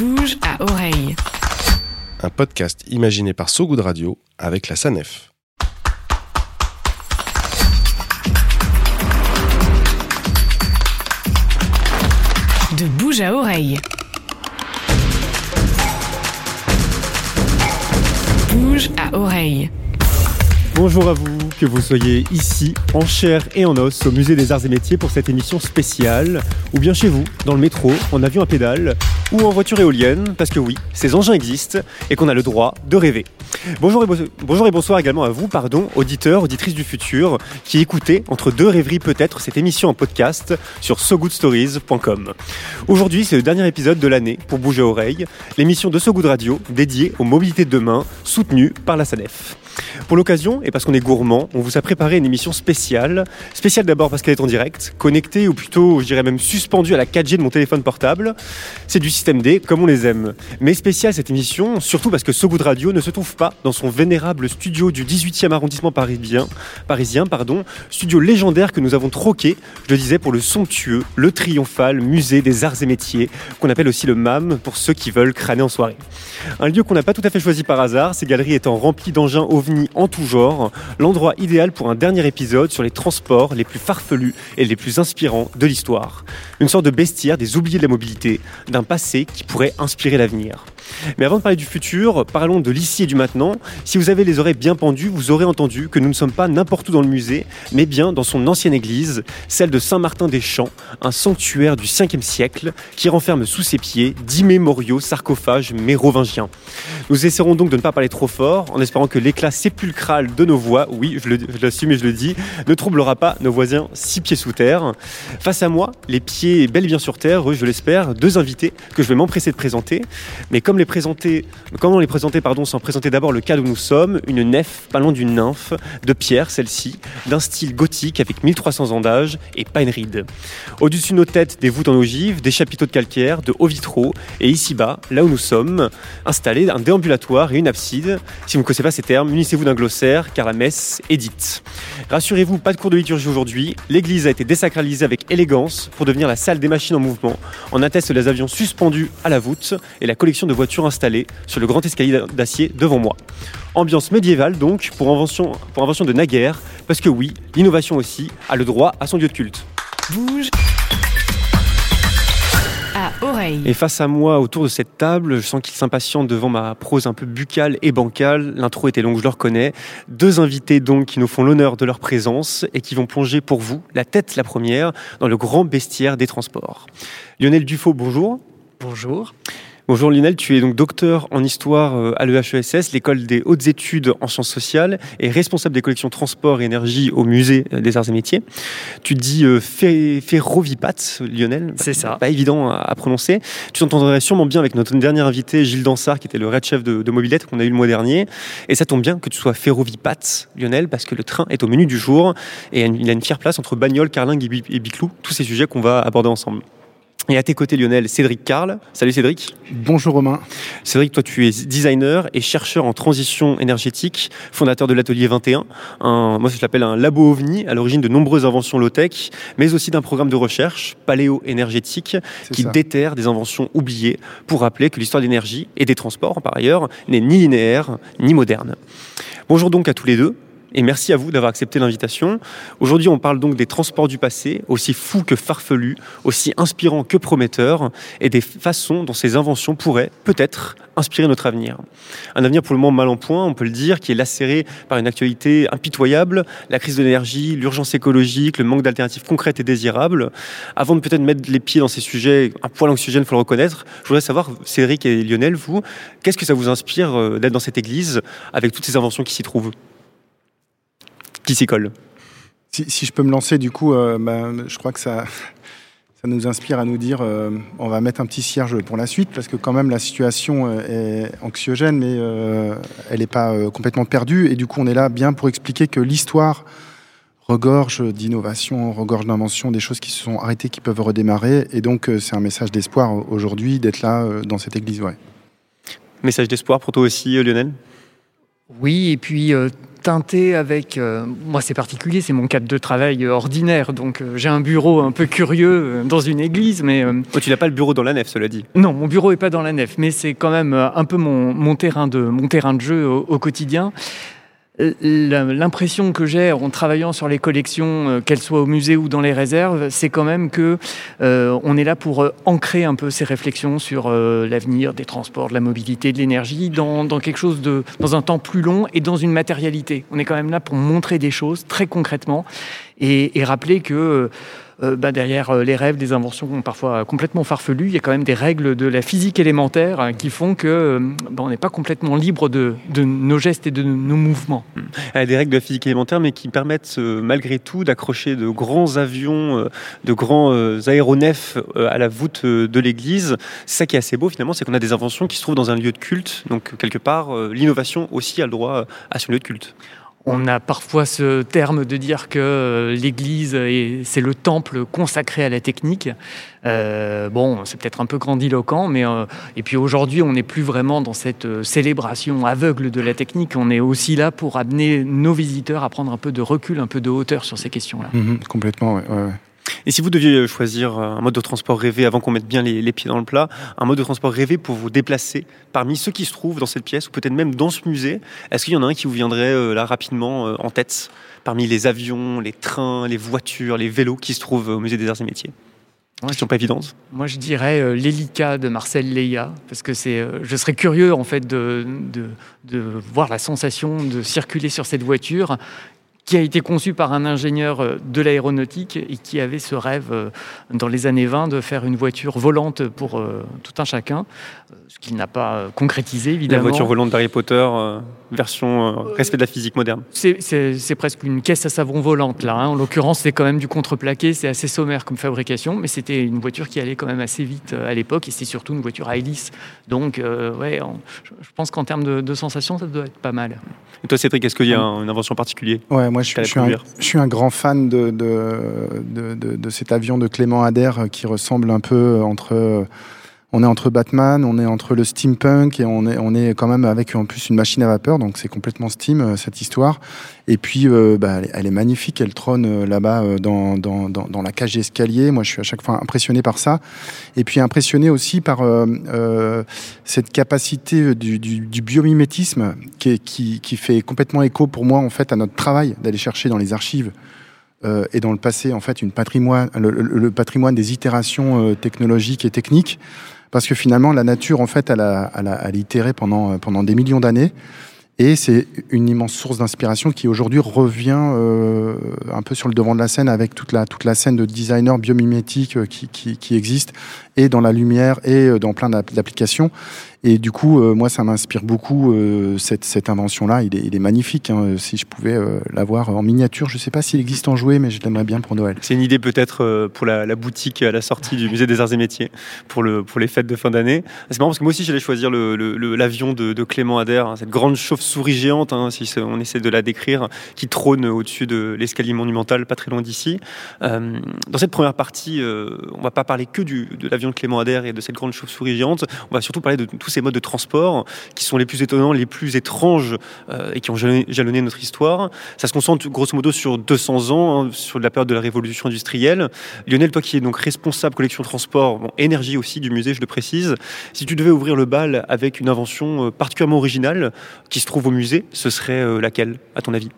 bouge à oreille. Un podcast imaginé par So Good Radio avec la SANEF. De bouge à oreille. Bouge à oreille. Bonjour à vous, que vous soyez ici, en chair et en os, au Musée des Arts et Métiers pour cette émission spéciale, ou bien chez vous, dans le métro, en avion à pédale, ou en voiture éolienne, parce que oui, ces engins existent et qu'on a le droit de rêver. Bonjour et, bo- bonjour et bonsoir également à vous, pardon, auditeurs, auditrices du futur, qui écoutez, entre deux rêveries peut-être, cette émission en podcast sur sogoodstories.com. Aujourd'hui, c'est le dernier épisode de l'année pour Bouger Oreille, l'émission de So Good Radio dédiée aux mobilités de demain, soutenue par la SANEF. Pour l'occasion, et parce qu'on est gourmand, on vous a préparé une émission spéciale. Spéciale d'abord parce qu'elle est en direct, connectée ou plutôt, je dirais même suspendue à la 4G de mon téléphone portable. C'est du système D, comme on les aime. Mais spéciale cette émission, surtout parce que So Good Radio ne se trouve pas dans son vénérable studio du 18e arrondissement parisien, pardon, studio légendaire que nous avons troqué, je le disais, pour le somptueux, le triomphal musée des arts et métiers, qu'on appelle aussi le MAM pour ceux qui veulent crâner en soirée. Un lieu qu'on n'a pas tout à fait choisi par hasard, ces galeries étant remplies d'engins ovnis en tout genre, l'endroit idéal pour un dernier épisode sur les transports les plus farfelus et les plus inspirants de l'histoire. Une sorte de bestiaire des oubliés de la mobilité, d'un passé qui pourrait inspirer l'avenir. Mais avant de parler du futur, parlons de l'ici et du maintenant. Si vous avez les oreilles bien pendues, vous aurez entendu que nous ne sommes pas n'importe où dans le musée, mais bien dans son ancienne église, celle de Saint-Martin-des-Champs, un sanctuaire du 5e siècle qui renferme sous ses pieds dix mémoriaux sarcophages mérovingiens. Nous essaierons donc de ne pas parler trop fort, en espérant que l'éclat sépulcral de nos voix, oui, je l'assume et je le dis, ne troublera pas nos voisins six pieds sous terre. Face à moi, les pieds bel et bien sur terre, je l'espère, deux invités que je vais m'empresser de présenter. Mais comme présenter, comment les présenter, pardon, sans présenter d'abord le cadre où nous sommes, une nef, loin d'une nymphe, de pierre celle-ci, d'un style gothique avec 1300 ans d'âge et pas une ride. Au-dessus de nos têtes, des voûtes en ogive, des chapiteaux de calcaire, de hauts vitraux, et ici-bas, là où nous sommes, installé un déambulatoire et une abside. Si vous ne connaissez pas ces termes, munissez-vous d'un glossaire, car la messe est dite. Rassurez-vous, pas de cours de liturgie aujourd'hui. L'église a été désacralisée avec élégance pour devenir la salle des machines en mouvement. En attestent les avions suspendus à la voûte et la collection de voitures installées sur le grand escalier d'acier devant moi. Ambiance médiévale donc, pour invention, pour invention de naguère, parce que oui, l'innovation aussi a le droit à son lieu de culte. Bouge à oreille. Et face à moi, autour de cette table, je sens qu'il s'impatiente devant ma prose un peu buccale et bancale. L'intro était longue, je le reconnais. Deux invités donc qui nous font l'honneur de leur présence et qui vont plonger pour vous, la tête la première, dans le grand bestiaire des transports. Lionel Dufaux, bonjour. Bonjour. Bonjour Lionel, tu es donc docteur en histoire euh, à l'EHESS, l'école des hautes études en sciences sociales, et responsable des collections transport et énergie au musée euh, des arts et métiers. Tu dis euh, Ferrovipat, Lionel C'est ça. Pas évident à, prononcer. Tu t'entendrais sûrement bien avec notre dernier invité, Gilles Dansard, qui était le red chef de, de Mobilette qu'on a eu le mois dernier. Et ça tombe bien que tu sois Ferrovipat, Lionel, parce que le train est au menu du jour, et il a une fière place entre et Bi- et Biclou, tous ces sujets qu'on va aborder ensemble. Et à tes côtés, Lionel, Cédric Carl. Salut Cédric. Bonjour Romain. Cédric, toi tu es designer et chercheur en transition énergétique, fondateur de l'atelier 21, un, moi je l'appelle un labo ovni à l'origine de nombreuses inventions low-tech, mais aussi d'un programme de recherche paléo-énergétique qui ça. déterre des inventions oubliées pour rappeler que l'histoire de l'énergie et des transports par ailleurs n'est ni linéaire ni moderne. Bonjour donc à tous les deux. Et merci à vous d'avoir accepté l'invitation. Aujourd'hui, on parle donc des transports du passé, aussi fous que farfelus, aussi inspirants que prometteurs, et des façons dont ces inventions pourraient, peut-être, inspirer notre avenir. Un avenir pour le moment mal en point, on peut le dire, qui est lacéré par une actualité impitoyable, la crise de l'énergie, l'urgence écologique, le manque d'alternatives concrètes et désirables. Avant de peut-être mettre les pieds dans ces sujets un poil anxiogènes, il faut le reconnaître, je voudrais savoir, Cédric et Lionel, vous, qu'est-ce que ça vous inspire euh, d'être dans cette église avec toutes ces inventions qui s'y trouvent? Qui s'y Si, si je peux me lancer, du coup, euh, bah, je crois que ça, ça nous inspire à nous dire euh, on va mettre un petit cierge pour la suite, parce que quand même la situation euh, est anxiogène, mais euh, elle n'est pas euh, complètement perdue. Et du coup, on est là bien pour expliquer que l'histoire regorge d'innovation, regorge d'inventions, des choses qui se sont arrêtées, qui peuvent redémarrer. Et donc, euh, c'est un message d'espoir aujourd'hui d'être là euh, dans cette église. Ouais. Message d'espoir pour toi aussi, Lionel? Oui, et puis euh, teinté avec... euh, moi, c'est particulier, c'est mon cadre de travail euh, ordinaire. Donc, euh, j'ai un bureau un peu curieux dans une église, mais... Oh, tu n'as pas le bureau dans la nef, cela dit. non, mon bureau est pas dans la nef, mais c'est quand même un peu mon, mon terrain, de, mon terrain de jeu au, au quotidien. L'impression que j'ai en travaillant sur les collections, euh, qu'elles soient au musée ou dans les réserves, c'est quand même que euh, on est là pour euh, ancrer un peu ces réflexions sur euh, l'avenir des transports, de la mobilité, de l'énergie, dans, dans quelque chose de, dans un temps plus long et dans une matérialité. On est quand même là pour montrer des choses très concrètement et, et rappeler que euh, bah, derrière euh, les rêves, des inventions parfois complètement farfelues, il y a quand même des règles de la physique élémentaire euh, qui font que euh, bah, on n'est pas complètement libre de, nos gestes et de nos mouvements. A des règles de la physique élémentaire, mais qui permettent euh, malgré tout d'accrocher de grands avions, euh, de grands euh, aéronefs euh, à la voûte euh, de l'église. C'est ça qui est assez beau finalement, c'est qu'on a des inventions qui se trouvent dans un lieu de culte. Donc quelque part, euh, l'innovation aussi a le droit euh, à son lieu de culte. On a parfois ce terme de dire que euh, l'Église, est- c'est le temple consacré à la technique. Euh, bon, c'est peut-être un peu grandiloquent, mais euh, et puis aujourd'hui, on n'est plus vraiment dans cette euh, célébration aveugle de la technique. On est aussi là pour amener nos visiteurs à prendre un peu de recul, un peu de hauteur sur ces questions-là. Mhm, complètement, ouais, ouais. Et si vous deviez choisir euh, un mode de transport rêvé avant qu'on mette bien les, les pieds dans le plat, un mode de transport rêvé pour vous déplacer parmi ceux qui se trouvent dans cette pièce ou peut-être même dans ce musée, est-ce qu'il y en a un qui vous viendrait euh, là rapidement euh, en tête parmi les avions, les trains, les voitures, les vélos qui se trouvent au musée des arts et métiers? Question pas évidente. Moi, je dirais euh, l'Hélica de Marcel Leia, parce que c'est, euh, je serais curieux en fait de, de, de voir la sensation de circuler sur cette voiture qui a été conçue par un ingénieur euh, de l'aéronautique et qui avait ce rêve euh, dans les années 20 de faire une voiture volante pour euh, tout un chacun, ce qu'il n'a pas concrétisé La évidemment. voiture volante d'Harry Potter, version respect de la physique moderne. C'est- presque une caisse à savon volante là. hein. En l'occurrence, c'est quand même du contreplaqué, c'est assez sommaire comme fabrication, mais c'était une voiture qui allait quand même assez vite à l'époque et c'est surtout une voiture à hélice. Donc, euh, ouais, je pense qu'en termes de, de sensations, ça doit être pas mal. Et toi, Cédric, est-ce qu'il y a un- une invention particulière? Ouais, moi je suis, la je, suis un, première. je suis un grand fan de, de, de, de- de cet avion de Clément Adair euh, qui ressemble un peu euh, entre. On est entre Batman, on est entre le steampunk et on est, on est quand même avec en plus une machine à vapeur, donc c'est complètement steam euh, cette histoire. Et puis euh, bah, elle, est, magnifique, elle trône euh, là-bas dans, dans, dans, la cage d'escalier. Moi je suis à chaque fois impressionné par ça. Et puis impressionné aussi par euh, cette capacité du, du, du biomimétisme qui, qui, qui fait complètement écho pour moi en fait à notre travail d'aller chercher dans les archives euh, et dans le passé en fait une patrimoine, le, le- patrimoine des itérations technologiques et techniques parce que finalement la nature en fait a, elle a, elle a itéré pendant, pendant des millions d'années. Et c'est une immense source d'inspiration qui aujourd'hui revient euh, un peu sur le devant de la scène avec toute la, toute la scène de designers biomimétiques euh, qui, qui, qui existe dans la lumière et euh, dans plein d'app- d'applications. Et du coup, euh, moi, ça m'inspire beaucoup euh, cette, cette invention-là. Il est, magnifique. hein. Si je pouvais euh, l'avoir en miniature, je ne sais pas s'il existe en jouet, mais je l'aimerais bien pour Noël. C'est une idée peut-être pour la, boutique à la sortie du musée des arts et métiers pour, le, pour les fêtes de fin d'année. C'est marrant parce que moi aussi j'allais choisir l'avion de, Clément Adair, hein, cette grande chauve-souris géante, hein, si on essaie de la décrire, qui trône au-dessus de l'escalier monumental, pas très loin d'ici. Dans cette première partie, on va pas parler que de l'avion Clément Adair et de cette grande chauve-souris géante, on va surtout parler de tous ces modes de transport qui sont les plus étonnants, les plus étranges euh, et qui ont jalonné, notre histoire. Ça se concentre grosso modo sur 200 ans, hein, sur la période de la révolution industrielle. Lionel, toi qui es donc responsable collection transport, énergie aussi du musée, je le précise, si tu devais ouvrir le bal avec une invention euh, particulièrement originale qui se trouve au musée, ce serait euh, laquelle, à ton avis?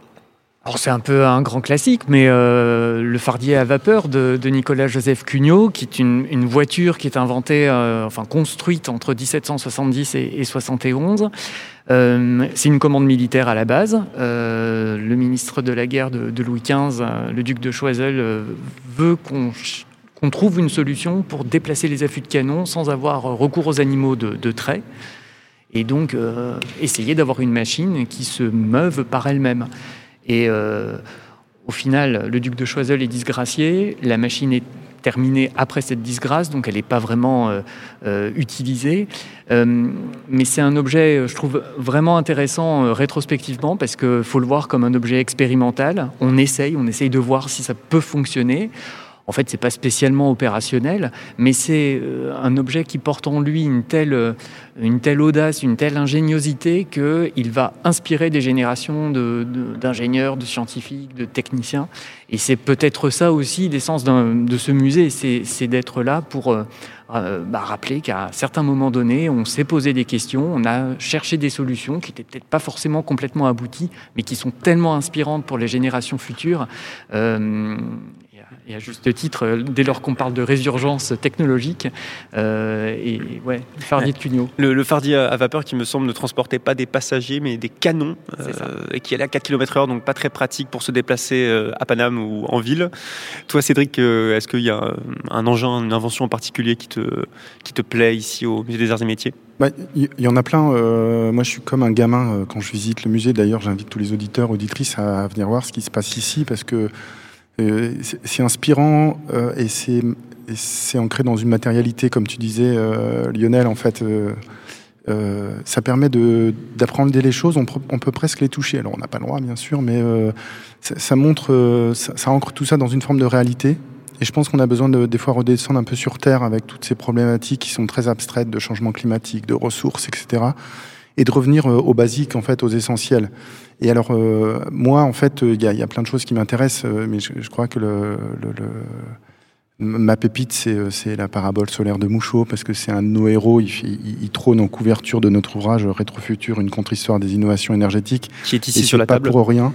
Alors c'est un peu un grand classique, mais euh, le fardier à vapeur de, de Nicolas Joseph Cugnot, qui est une, une voiture qui est inventée, euh, enfin construite entre 1770 et, et 71. Euh, c'est une commande militaire à la base. Euh, le ministre de la guerre de, de Louis XV, euh, le duc de Choiseul, euh, veut qu'on qu'on trouve une solution pour déplacer les affûts de canon sans avoir recours aux animaux de, de trait. Et donc, essayer d'avoir une machine qui se meuve par elle-même. Et euh, au final, le duc de Choiseul est disgracié, la machine est terminée après cette disgrâce, donc elle n'est pas vraiment euh, euh, utilisée. Mais c'est un objet, je trouve, vraiment intéressant rétrospectivement, parce qu'il faut le voir comme un objet expérimental. On essaye, on essaye de voir si ça peut fonctionner. En fait, c'est pas spécialement opérationnel, mais c'est euh, un objet qui porte en lui une telle, euh, une telle audace, une telle ingéniosité qu'il va inspirer des générations d'ingénieurs, de, scientifiques, de techniciens. Et c'est peut-être ça aussi l'essence de ce musée, c'est d'être là pour euh, bah, rappeler qu'à certains moments donnés, on s'est posé des questions, on a cherché des solutions qui n'étaient peut-être pas forcément complètement abouties, mais qui sont tellement inspirantes pour les générations futures. Et à juste titre, euh, dès lors qu'on parle de résurgence technologique, euh, et ouais, le fardier de Cugnot. Le, le, fardier à vapeur qui me semble ne transportait pas des passagers mais des canons, euh, et qui allait à 4 km h donc pas très pratique pour se déplacer euh, à Paname ou en ville. Toi Cédric, est-ce qu'il y a un engin, une invention en particulier qui te, qui te plaît ici au Musée des Arts et Métiers? Il bah, y, en a plein. Euh, moi, je suis comme un gamin quand je visite le musée. D'ailleurs, j'invite tous les auditeurs, auditrices à venir voir ce qui se passe ici parce que euh, c'est inspirant euh, et c'est ancré dans une matérialité, comme tu disais, euh, Lionel, en fait. ça permet d'apprendre les choses, on, on, peut presque les toucher. Alors on n'a pas le droit, bien sûr, mais ça, ça, montre, ça, ça, ancre tout ça dans une forme de réalité. Et je pense qu'on a besoin de des fois redescendre un peu sur terre avec toutes ces problématiques qui sont très abstraites de changement climatique, de ressources, etc et de revenir euh, aux basiques, en fait, aux essentiels. Et alors, euh, moi, en fait, il y, y, a plein de choses qui m'intéressent, euh, mais je, je, crois que le, le, le ma pépite, c'est la parabole solaire de Mouchot, parce que c'est un de nos héros. Il, il, il, trône en couverture de notre ouvrage Rétrofutur, une contre-histoire des innovations énergétiques. Qui est ici et sur la pas table. pour rien.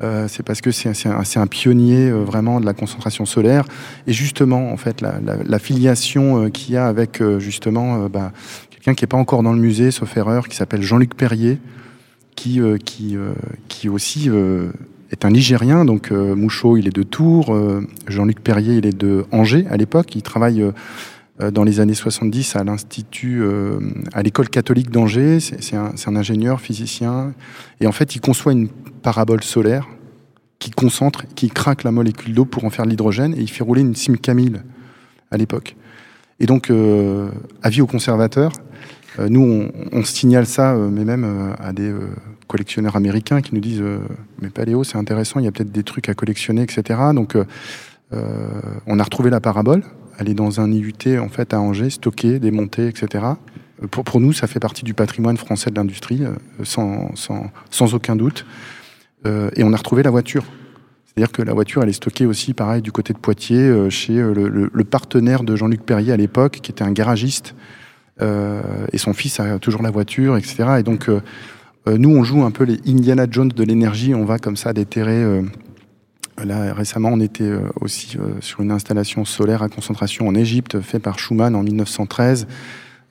Euh, c'est parce que c'est un, un, pionnier euh, vraiment de la concentration solaire. Et justement, en fait, la, la, la filiation euh, qu'il y a avec justement bah, qui n'est pas encore dans le musée, sauf erreur, qui s'appelle Jean-Luc Perrier, qui, euh, qui, euh, qui aussi euh, est un Nigérien. Donc Mouchot, il est de Tours. Jean-Luc Perrier, il est de Angers à l'époque. Il travaille dans les années 70 à l'Institut, à l'école catholique d'Angers. C'est un, ingénieur, physicien. Et en fait, il conçoit une parabole solaire qui concentre, qui craque la molécule d'eau pour en faire de l'hydrogène. Et il fait rouler une Simcamille à l'époque. Et donc, avis aux conservateurs, nous, on, signale ça, euh, mais même euh, à des euh, collectionneurs américains qui nous disent Mais Paléo, c'est intéressant, il y a peut-être des trucs à collectionner, etc. Donc, on a retrouvé la parabole. Elle est dans un IUT en fait, à Angers, stockée, démontée, etc. Pour, nous, ça fait partie du patrimoine français de l'industrie, sans, aucun doute. et on a retrouvé la voiture. C'est-à-dire que la voiture, elle est stockée aussi, pareil, du côté de Poitiers, euh, chez le, le, partenaire de Jean-Luc Perrier à l'époque, qui était un garagiste. Euh, et son fils a toujours la voiture, etc. Et donc, euh, nous, on joue un peu les Indiana Jones de l'énergie. On va comme ça déterrer. Euh, là, récemment, on était aussi sur une installation solaire à concentration en Égypte, fait par Schumann en 1913.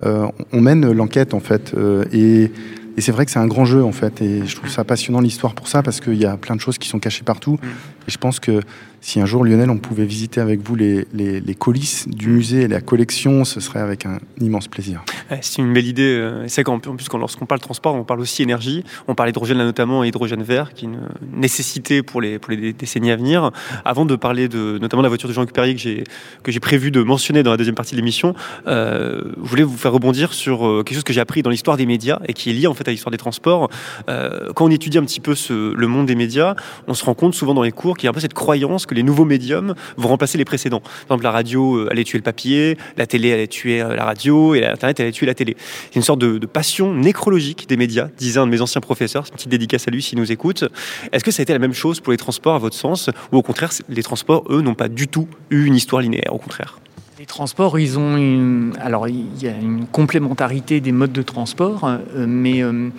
on mène l'enquête, en fait. et et c'est vrai que c'est un grand jeu en fait, et je trouve ça passionnant l'histoire pour ça parce qu'il y a plein de choses qui sont cachées partout. Et je pense que si un jour Lionel, on pouvait visiter avec vous les, les, les coulisses du musée et la collection, ce serait avec un immense plaisir. Ouais, c'est une belle idée. C'est qu'en plus, lorsqu'on parle transport, on parle aussi énergie. On parle hydrogène là notamment et hydrogène vert, qui est une nécessité pour les, pour les décennies à venir. Avant de parler de notamment de la voiture de Jean-Luc Perrier que j'ai que j'ai prévu de mentionner dans la deuxième partie de l'émission, euh, je voulais vous faire rebondir sur euh, quelque chose que j'ai appris dans l'histoire des médias et qui est lié en fait à l'histoire des transports. Euh, quand on étudie un petit peu ce, le monde des médias, on se rend compte souvent dans les cours qu'il y a un peu cette croyance que les nouveaux médiums vont remplacer les précédents. Par exemple, la radio allait tuer le papier, la télé allait tuer la radio et l'internet allait tuer la télé. C'est une sorte de, passion nécrologique des médias, disait un de mes anciens professeurs. Une petite dédicace à lui s'il nous écoute. Est-ce que ça a été la même chose pour les transports à votre sens, ou au contraire, les transports, eux, n'ont pas du tout eu une histoire linéaire, au contraire? Les transports, ils ont une... Alors, il y a une complémentarité des modes de transport, euh, mais euh,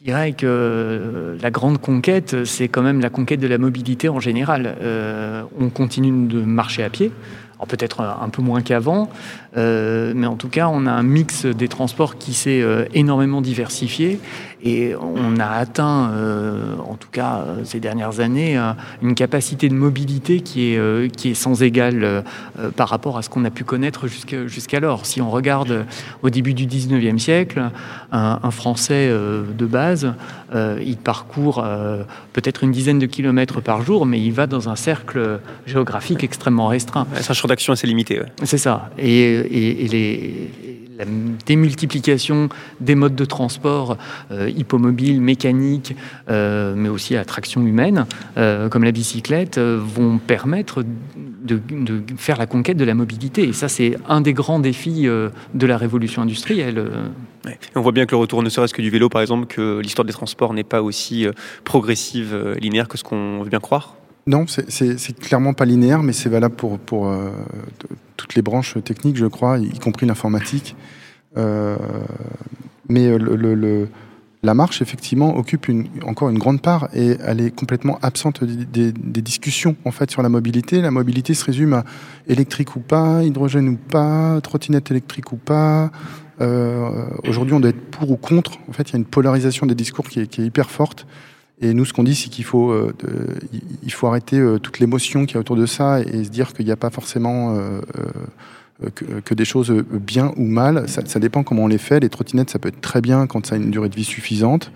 je dirais que euh, la grande conquête, c'est quand même la conquête de la mobilité en général. Euh, on continue de marcher à pied, peut-être un peu moins qu'avant, euh, mais en tout cas, on a un mix des transports qui s'est euh, énormément diversifié et on a atteint, euh, en tout cas ces dernières années, une capacité de mobilité qui est, qui est sans égale par rapport à ce qu'on a pu connaître jusqu'alors. Si on regarde au début du 19e siècle, un, un Français de base, il parcourt peut-être une dizaine de kilomètres par jour, mais il va dans un cercle géographique extrêmement restreint. Un champ d'action assez limité. Ouais. C'est ça. Et et, la démultiplication des modes de transport euh, hippomobiles, mécaniques, euh, mais aussi à traction humaine, euh, comme la bicyclette, euh, vont permettre de, faire la conquête de la mobilité. Et ça, c'est un des grands défis de la révolution industrielle. on voit bien que le retour, ne serait-ce que du vélo, par exemple, que l'histoire des transports n'est pas aussi progressive, linéaire que ce qu'on veut bien croire. Non, c'est- clairement pas linéaire, mais c'est valable pour, euh, toutes les branches techniques, je crois, y compris l'informatique. Euh, mais la marche, effectivement, occupe encore une grande part et elle est complètement absente des, discussions en fait sur la mobilité. La mobilité se résume à électrique ou pas, hydrogène ou pas, trottinette électrique ou pas. Euh, Aujourd'hui, on doit être pour ou contre. En fait, il y a une polarisation des discours qui est hyper forte. Et nous, ce qu'on dit, c'est qu'il faut, euh, il- faut arrêter euh, toute l'émotion qu'il y a autour de ça et se dire qu'il n'y a pas forcément euh, euh, que, des choses euh, bien ou mal. Ça, dépend comment on les fait. Les trottinettes, ça peut être très bien quand ça a une durée de vie suffisante.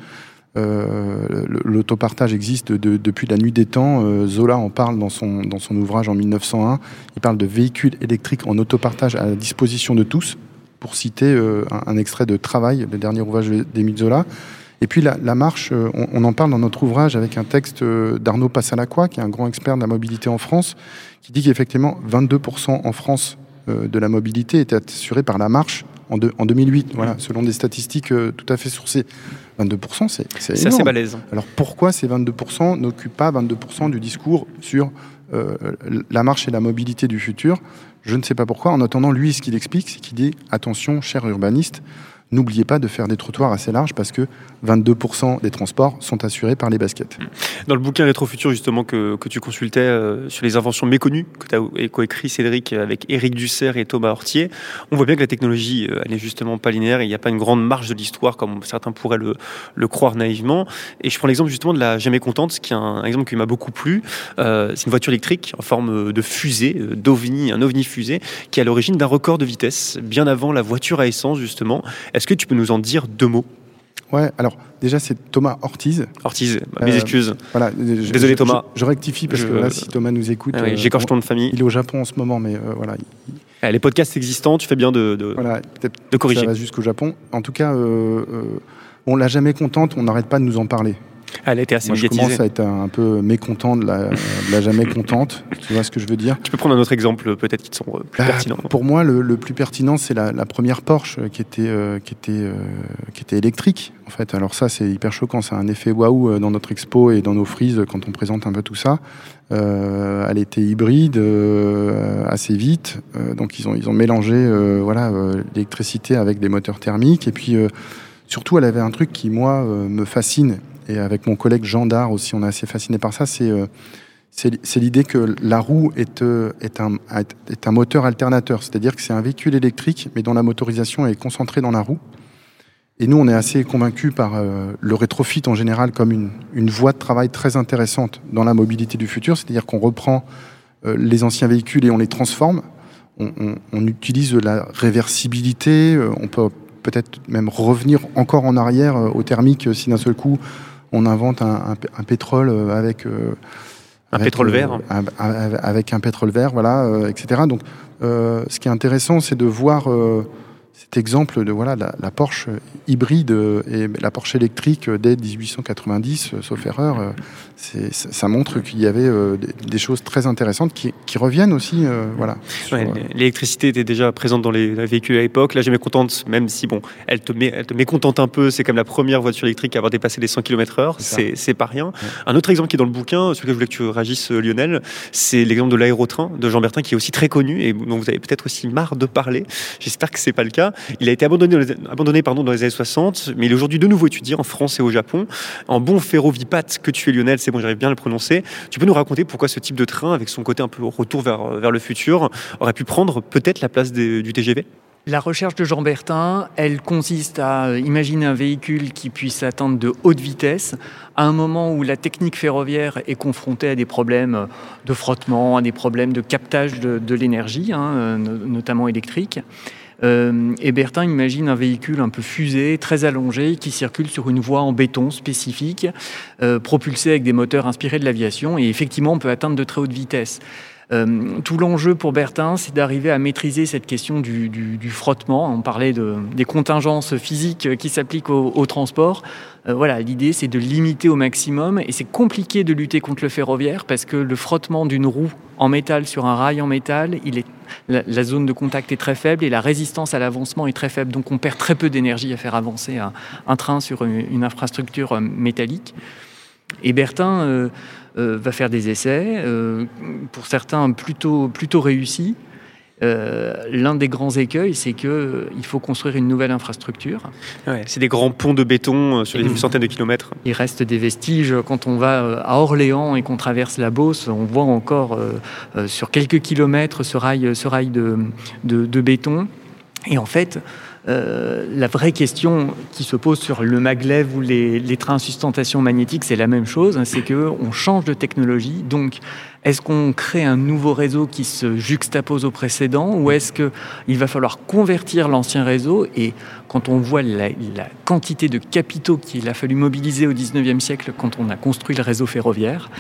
L'autopartage existe de- depuis la nuit des temps. Zola en parle dans son, ouvrage en 1901. Il parle de véhicules électriques en autopartage à la disposition de tous, pour citer un, un extrait de Travail, le dernier ouvrage d'Émile Zola. Et puis la, la marche, euh, on, on en parle dans notre ouvrage avec un texte euh, d'Arnaud Passalacqua, qui est un grand expert de la mobilité en France, qui dit qu'effectivement 22% en France euh, de la mobilité était assurée par la marche en, deux- en 2008, voilà, selon des statistiques tout à fait sourcées. 22%, c'est c'est assez balèze. Alors pourquoi ces 22% n'occupent pas 22% du discours sur euh, la marche et la mobilité du futur? Je ne sais pas pourquoi. En attendant, lui, ce qu'il explique, c'est qu'il dit attention, cher urbaniste, n'oubliez pas de faire des trottoirs assez larges parce que 22% des transports sont assurés par les baskets. Dans le bouquin Rétrofutur, justement, que, que tu consultais euh, sur les inventions méconnues, que tu as coécrit Cédric avec Éric Dussert et Thomas Hortier, on voit bien que la technologie, euh, elle n'est justement pas linéaire et il n'y a pas une grande marge de l'histoire comme certains pourraient le, croire naïvement. Et je prends l'exemple justement de la Jamais Contente, qui est un, exemple qui m'a beaucoup plu. Euh, c'est une voiture électrique en forme de fusée, d'ovni, un ovni fusée, qui est à l'origine d'un record de vitesse, bien avant la voiture à essence, justement. Est-ce que tu peux nous en dire deux mots? Ouais, alors déjà, c'est Thomas Ortiz. Ortiz, mes Euh, excuses. Voilà, je- Désolé, je- Thomas. Je, je rectifie parce que là, si Thomas nous écoute, Ah oui, euh, J'écorche on- ton de famille. il est au Japon en ce moment, mais euh, voilà, Eh, Les podcasts existants, tu fais bien de, de, voilà, de corriger. ça va jusqu'au Japon. En tout cas, on l'a jamais contente, on n'arrête pas de nous en parler. Elle a été assez Moi, je médiatisée. commence à être un, un peu mécontent de la, de la jamais contente. Tu vois ce que je veux dire? Tu peux prendre un autre exemple, peut-être, qui sont euh, plus Ah, pertinents. Pour moi, le, le plus pertinent, c'est la, la première Porsche euh, qui était, euh, qui, était, euh, qui était électrique. En fait, alors ça, c'est hyper choquant. C'est un effet waouh dans notre expo et dans nos frises quand on présente un peu tout ça. Euh, elle était hybride euh, assez vite. Euh, donc, ils ont, ils ont mélangé euh, voilà, euh, l'électricité avec des moteurs thermiques. Et puis, euh, surtout, elle avait un truc qui, moi, euh, me fascine. Et avec mon collègue Jean aussi, on est assez fasciné par ça. C'est euh, l'idée que la roue est, euh, est, un, moteur alternateur, c'est-à-dire que c'est un véhicule électrique, mais dont la motorisation est concentrée dans la roue. Et nous, on est assez convaincus par le rétrofit en général comme une, voie de travail très intéressante dans la mobilité du futur, c'est-à-dire qu'on reprend les anciens véhicules et on les transforme. On, on- utilise la réversibilité, on peut peut-être même revenir encore en arrière euh, au thermique euh, si d'un seul coup on invente un, un p- un pétrole avec Un avec, pétrole euh, vert. avec un pétrole vert, voilà, euh, etc. Donc, euh, ce qui est intéressant, c'est de voir cet exemple de voilà la, la Porsche hybride euh, et la Porsche électrique euh, dès 1890, euh, sauf erreur. ça montre qu'il y avait des, choses très intéressantes qui, qui reviennent aussi, euh, voilà. Ouais, L'électricité était déjà présente dans les, les véhicules à l'époque. Là, j'ai contente, même si bon, elle te, met, elle te mécontente un peu. C'est comme la première voiture électrique à avoir dépassé les 100 km/h. C'est pas rien. Un autre exemple qui est dans le bouquin, sur lequel je voulais que tu réagisses, Lionel, c'est l'exemple de l'aérotrain de Jean Bertin, qui est aussi très connu et dont vous avez peut-être aussi marre de parler. J'espère que c'est pas le cas. Il a été abandonné, dans les, années 60, mais il est aujourd'hui de nouveau étudié en France et au Japon. En bon ferrovipate que tu es, Lionel, c'est bon, j'arrive bien à le prononcer. Tu peux nous raconter pourquoi ce type de train, avec son côté un peu retour vers, le futur, aurait pu prendre peut-être la place du TGV La recherche de Jean Bertin, elle consiste à imaginer un véhicule qui puisse atteindre de haute vitesse à un moment où la technique ferroviaire est confrontée à des problèmes de frottement, à des problèmes de captage de, l'énergie, hein, no- notamment électrique. Euh, et Bertin imagine un véhicule un peu fusé, très allongé, qui circule sur une voie en béton spécifique, euh, propulsé avec des moteurs inspirés de l'aviation. Et effectivement, on peut atteindre de très hautes vitesses. Euh, tout l'enjeu pour Bertin, c'est d'arriver à maîtriser cette question du, frottement. On parlait de, des contingences physiques qui s'appliquent au, transport. Euh, voilà, l'idée c'est de limiter au maximum et c'est compliqué de lutter contre le ferroviaire parce que le frottement d'une roue en métal sur un rail en métal, la, zone de contact est très faible et la résistance à l'avancement est très faible. Donc on perd très peu d'énergie à faire avancer un, train sur une, infrastructure euh, métallique. Et Bertin va faire des essais, euh, pour certains plutôt, plutôt réussis. Euh, L'un des grands écueils, c'est qu'il faut construire une nouvelle infrastructure. Ouais, c'est des grands ponts de béton euh, sur des centaines de kilomètres. Il reste des vestiges. Quand on va euh, à Orléans et qu'on traverse la Beauce, on voit encore euh, euh, sur quelques kilomètres ce rail, ce rail de, de- de béton. Et en fait, euh, la vraie question qui se pose sur le maglev ou les, trains à sustentation magnétique, c'est la même chose. hein, C'est qu'on change de technologie. Donc, est-ce qu'on crée un nouveau réseau qui se juxtapose au précédent ou est-ce qu'il va falloir convertir l'ancien réseau? Et quand on voit la, la quantité de capitaux qu'il a fallu mobiliser au 19e siècle quand on a construit le réseau ferroviaire,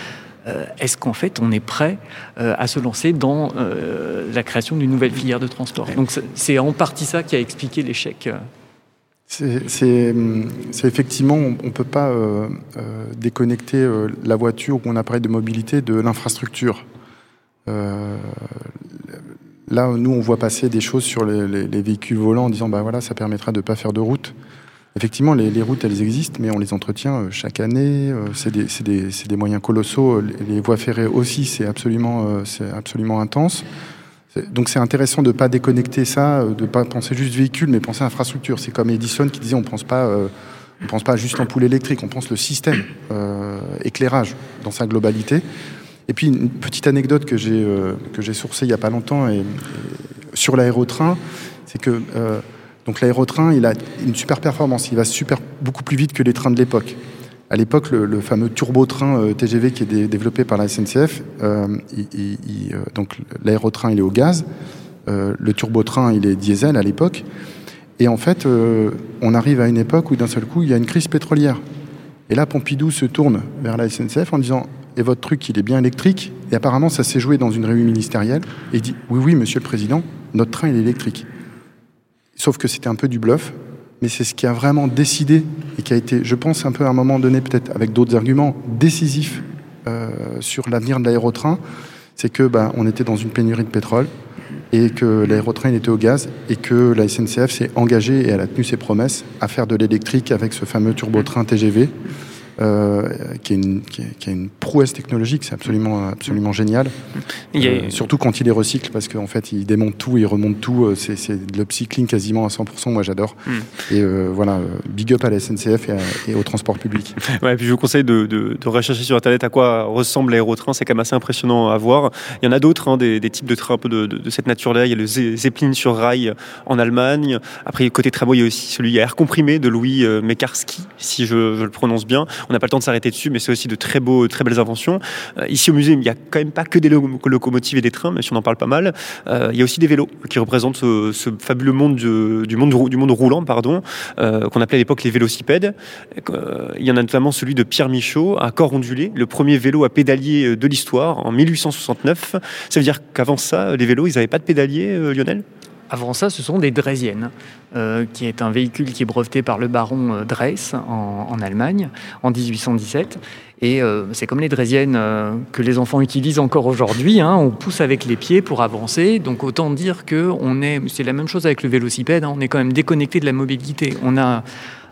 est-ce qu'en fait on est prêt euh, à se lancer dans euh, la création d'une nouvelle filière de transport? Donc c'est- en partie ça qui a expliqué l'échec. euh, C'est effectivement, on ne peut pas euh, euh, déconnecter euh, la voiture ou un appareil de mobilité de l'infrastructure. Euh, là, nous, on voit passer des choses sur les, les- les véhicules volants en disant, bah voilà, ça permettra de ne pas faire de route. Effectivement, les, les routes, elles existent, mais on les entretient euh, chaque année. euh, C'est des, des- des moyens colossaux. Les, voies ferrées aussi, c'est absolument, euh, absolument intense. Donc c'est intéressant de ne pas déconnecter ça, de ne pas penser juste véhicule, mais penser infrastructure. C'est comme Edison qui disait on pense pas, euh, on pense pas juste ampoule électrique, on pense le système euh, éclairage dans sa globalité. Et puis une petite anecdote que j'ai euh, que j'ai sourcée il y a pas longtemps et, et sur l'aérotrain, c'est que donc l'aérotrain il a une super performance, il va super beaucoup plus vite que les trains de l'époque. À l'époque, le, fameux turbotrain euh, TGV qui est dé- développé par la SNCF, euh, euh, donc l'aérotrain il est au gaz, le turbotrain il est diesel à l'époque, et en fait on arrive à une époque où d'un seul coup il y a une crise pétrolière. Et là Pompidou se tourne vers la SNCF en disant et votre truc il est bien électrique? Et apparemment ça s'est joué dans une réunion ministérielle et il dit oui oui Monsieur le Président, notre train il est électrique. Sauf que c'était un peu du bluff, mais c'est ce qui a vraiment décidé et qui a été, je pense, un peu à un moment donné, peut-être avec d'autres arguments, décisif euh, sur l'avenir de l'aérotrain. C'est que bah, on était dans une pénurie de pétrole et que l'aérotrain était au gaz et que la SNCF s'est engagée et elle a tenu ses promesses à faire de l'électrique avec ce fameux turbotrain TGV. Euh, qui, est une, qui, est, qui est une prouesse technologique, c'est absolument, absolument génial. Il y a- Euh, surtout quand il les recycle, parce qu'en fait, il démonte tout, il remonte tout. euh, C'est c'est de l'upcycling quasiment à 100%. Moi, j'adore. Mm. Et euh, voilà, big up à la SNCF et, à- et au transport public. Ouais, puis je vous conseille de, de- de rechercher sur Internet à quoi ressemble l'aérotrain. C'est quand même assez impressionnant à voir. Il y en a d'autres, hein, des, des types de trains un peu de, cette nature-là. Il y a le Ze- Zeppelin sur rail en Allemagne. Après, côté tramway, il y a aussi celui à air comprimé de Louis Mekarski, si je, je le prononce bien. On n'a pas le temps de s'arrêter dessus, mais c'est aussi de très, beaux, très belles inventions. Euh, ici au musée, il n'y a quand même pas que des lo- locomotives et des trains, mais si on en parle pas mal. Euh, il y a aussi des vélos qui représentent ce, fabuleux monde du, monde, du monde roulant, pardon, euh, qu'on appelait à l'époque les vélocipèdes. Il y en a notamment celui de Pierre Michaud à corps ondulé, le premier vélo à pédalier de l'histoire en 1869. Ça veut dire qu'avant ça, les vélos, ils n'avaient pas de pédalier, Lionel? Avant ça, ce sont des Dresiennes, euh, qui est un véhicule qui est breveté par le baron euh, Dreyse en, Allemagne en 1817. Et euh, c'est comme les Dresiennes que les enfants utilisent encore aujourd'hui. hein. on pousse avec les pieds pour avancer. Donc autant dire que on est, c'est la même chose avec le vélocipède. hein. on est quand même déconnecté de la mobilité. On a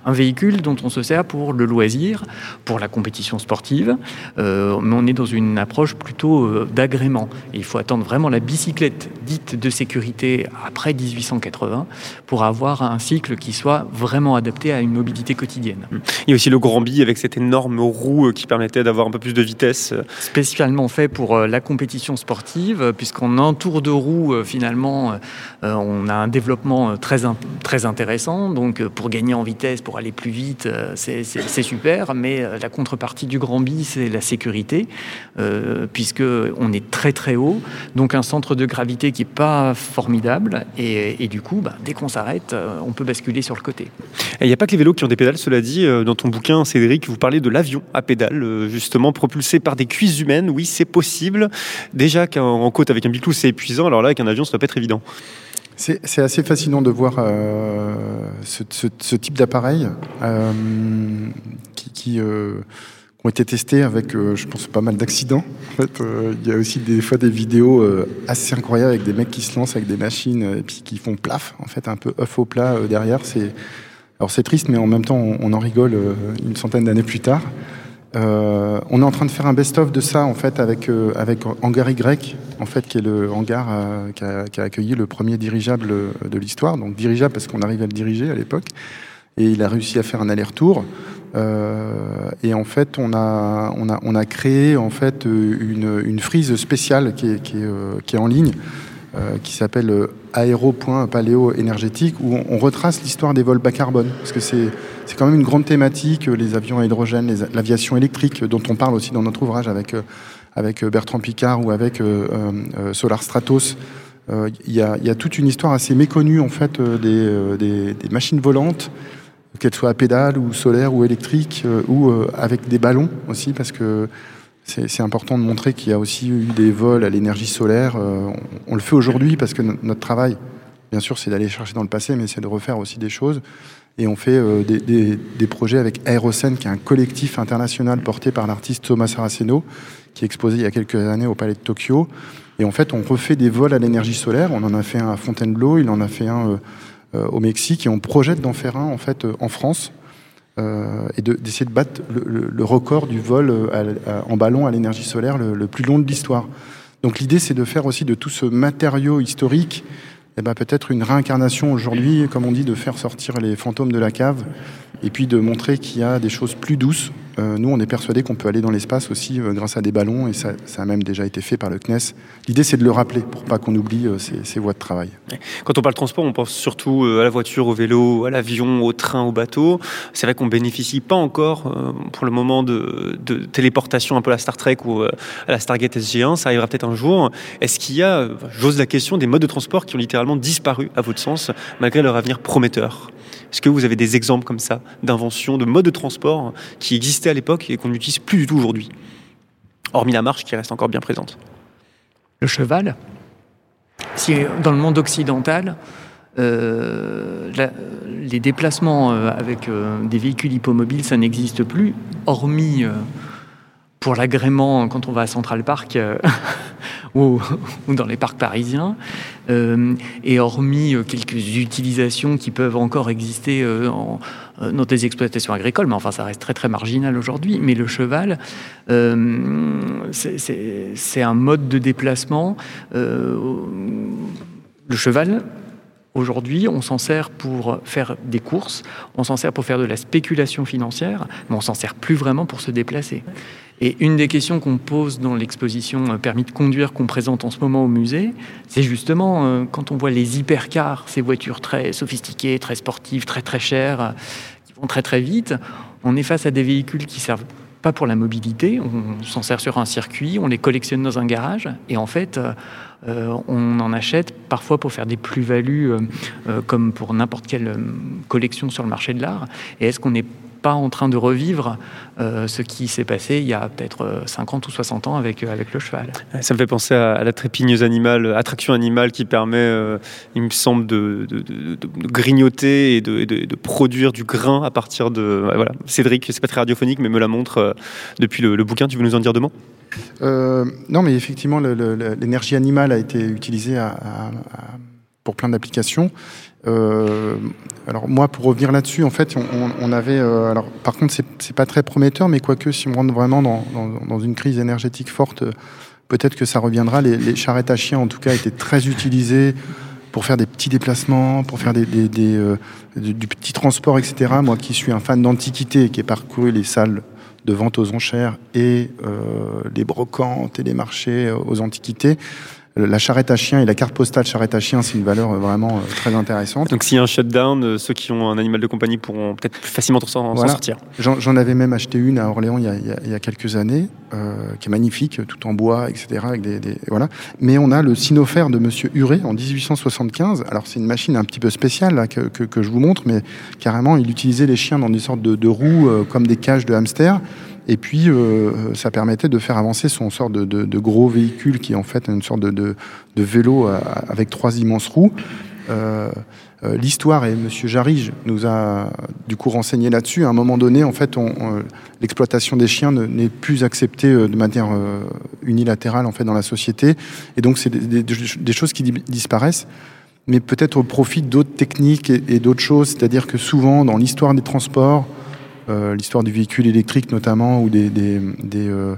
un véhicule dont on se sert pour le loisir, pour la compétition sportive, euh, mais on est dans une approche plutôt euh, d'agrément. Et il faut attendre vraiment la bicyclette dite de sécurité après 1880 pour avoir un cycle qui soit vraiment adapté à une mobilité quotidienne. Il y a aussi le Grand Bi avec cette énorme roue euh, qui permettait d'avoir un peu plus de vitesse. Spécialement fait pour la compétition sportive, puisqu'en un tour de roue, euh, finalement, on a un développement très, très intéressant. Donc, pour gagner en vitesse, pour aller plus vite, euh, c'est super, mais euh, la contrepartie du Grand Bi, c'est la sécurité, euh, puisque on est très très haut, donc un centre de gravité qui est pas formidable, et, du coup, bah, dès qu'on s'arrête, euh, on peut basculer sur le côté. Il n'y a pas que les vélos qui ont des pédales, cela dit. Dans ton bouquin, Cédric, vous parlez de l'avion à pédales, justement propulsé par des cuisses humaines. Oui, c'est possible. Déjà qu'en en côte avec un biclou, c'est épuisant. Alors là, avec un avion, ça doit pas être évident. C'est assez fascinant de voir euh, ce, ce- ce type d'appareil euh, qui, qui, euh, ont été testés avec, euh, je pense, pas mal d'accidents. En fait, euh, il y a aussi des fois des vidéos euh, assez incroyables avec des mecs qui se lancent avec des machines et puis qui font plaf, en fait, un peu œuf au plat derrière. C'est alors c'est triste, mais en même temps, on, en rigole une centaine d'années plus tard. Euh, on est en train de faire un best-of de ça en fait avec euh, avec Hangar Y en fait qui est le hangar euh, qui, a, accueilli le premier dirigeable euh, de l'histoire. Donc dirigeable parce qu'on arrive à le diriger à l'époque. Et il a réussi à faire un aller-retour. Et en fait on a on a on a créé en fait une, une frise spéciale qui est qui est, qui est en ligne euh, qui s'appelle euh, aéro.paléo énergétique où on, retrace l'histoire des vols bas carbone parce que c'est quand même une grande thématique, euh, les avions à hydrogène, l'aviation électrique, dont on parle aussi dans notre ouvrage avec, avec Bertrand Picard ou avec Solar Stratos. Il y, a, y a toute une histoire assez méconnue en fait des, des, des machines volantes, qu'elles soient à pédales ou solaires ou électriques, euh, ou avec des ballons aussi, parce que c'est important de montrer qu'il y a aussi eu des vols à l'énergie solaire. Euh, on, le fait aujourd'hui parce que no- notre travail, bien sûr, c'est d'aller chercher dans le passé, mais c'est de refaire aussi des choses. Et on fait euh, des, projets avec Aérocène, qui est un collectif international porté par l'artiste Thomas Saraceno, qui est exposé il y a quelques années au Palais de Tokyo. Et en fait, on refait des vols à l'énergie solaire. On en a fait un à Fontainebleau, il en a fait un euh, au Mexique, et on projette d'en faire un en fait en France. Euh, et de- d'essayer de, battre le, le- le record du vol euh, à- à- en ballon à l'énergie solaire le, le plus long de l'histoire. Donc l'idée, c'est de faire aussi de tout ce matériau historique eh ben, peut-être une réincarnation aujourd'hui, comme on dit, de faire sortir les fantômes de la cave et puis de montrer qu'il y a des choses plus douces. Euh, nous, on est persuadés qu'on peut aller dans l'espace aussi euh, grâce à des ballons et ça, ça a même déjà été fait par le CNES. L'idée, c'est de le rappeler pour pas qu'on oublie euh, ces, voies de travail. Quand on parle transport, on pense surtout à la voiture, au vélo, à l'avion, au train, au bateau. C'est vrai qu'on bénéficie pas encore, pour le moment, de, de téléportation un peu à la Star Trek ou à la Stargate SG1. Ça arrivera peut-être un jour. Est-ce qu'il y a, j'ose la question, des modes de transport qui ont littéralement disparu, à votre sens, malgré leur avenir prometteur. Est-ce que vous avez des exemples comme ça d'inventions, de modes de transport qui existaient à l'époque et qu'on n'utilise plus du tout aujourd'hui? Hormis la marche qui reste encore bien présente. Le cheval, si dans le monde occidental, euh, les déplacements euh, avec euh, des véhicules hippomobiles, ça n'existe plus, hormis pour l'agrément quand on va à Central Park euh, ou, dans les parcs parisiens, euh, et hormis euh, quelques utilisations qui peuvent encore exister dans des exploitations agricoles, mais enfin ça reste très très marginal aujourd'hui. Mais le cheval, c'est- un mode de déplacement. le cheval, Aujourd'hui, on s'en sert pour faire des courses, on s'en sert pour faire de la spéculation financière, mais on s'en sert plus vraiment pour se déplacer. Et une des questions qu'on pose dans l'exposition euh, Permis de conduire qu'on présente en ce moment au musée, c'est justement euh, quand on voit les hypercars, ces voitures très sophistiquées, très sportives, très très chères, euh, qui vont très très vite, on est face à des véhicules qui servent pas pour la mobilité, on s'en sert sur un circuit, on les collectionne dans un garage, et en fait, on en achète parfois pour faire des plus-values, comme pour n'importe quelle collection sur le marché de l'art. Et est-ce qu'on n'est pas en train de revivre euh, ce qui s'est passé il y a peut-être euh, 50 ou 60 ans avec, euh, avec le cheval Ça me fait penser à, à la trépigneuse animale, euh, attraction animale qui permet, euh, il me semble, de, de- de- de grignoter et de, et de- de produire du grain à partir de. Voilà. Cédric, c'est pas très radiophonique, mais me la montre euh, depuis le, le bouquin. Tu veux nous en dire Euh, non, mais effectivement, l'énergie animale a été utilisée à- à- à- pour plein d'applications. Euh, alors moi, pour revenir là-dessus, en fait, on, avait. euh, par contre, c'est pas très prometteur, mais quoique, si on rentre vraiment dans, une crise énergétique forte, peut-être que ça reviendra. Les, charrettes à chiens, en tout cas, étaient très utilisées pour faire des petits déplacements, pour faire des, euh, du, petit transport, etc. Moi, qui suis un fan d'antiquité et qui ai parcouru les salles de vente aux enchères et les brocantes et les marchés aux antiquités, la charrette à chien et la carte postale charrette à chien, c'est une valeur vraiment très intéressante. Donc s'il y a un shutdown, ceux qui ont un animal de compagnie pourront peut-être plus facilement s'en Voilà. sortir. J'en avais même acheté une à Orléans il y a, il y a- il y a quelques années, euh, qui est magnifique, tout en bois, etc. Avec des, des- voilà. Mais on a le cynophère de Monsieur Huret en 1875. Alors c'est une machine un petit peu spéciale là, que, que- que je vous montre, mais carrément il utilisait les chiens dans des sortes de, de roues euh, comme des cages de hamster. Et puis euh, ça permettait de faire avancer son sorte de, gros véhicule qui est en fait une sorte de, vélo euh, avec trois immenses roues. Euh, L'histoire et Monsieur Jarige nous a du coup renseigné là-dessus. À un moment donné, en fait, on- on- l'exploitation des chiens ne- n'est plus acceptée de manière unilatérale en fait dans la société, et donc c'est des, choses qui di- disparaissent, mais peut-être au profit d'autres techniques et, d'autres choses. C'est-à-dire que souvent, dans l'histoire des transports, l'histoire du véhicule électrique notamment, ou des, des- des, euh,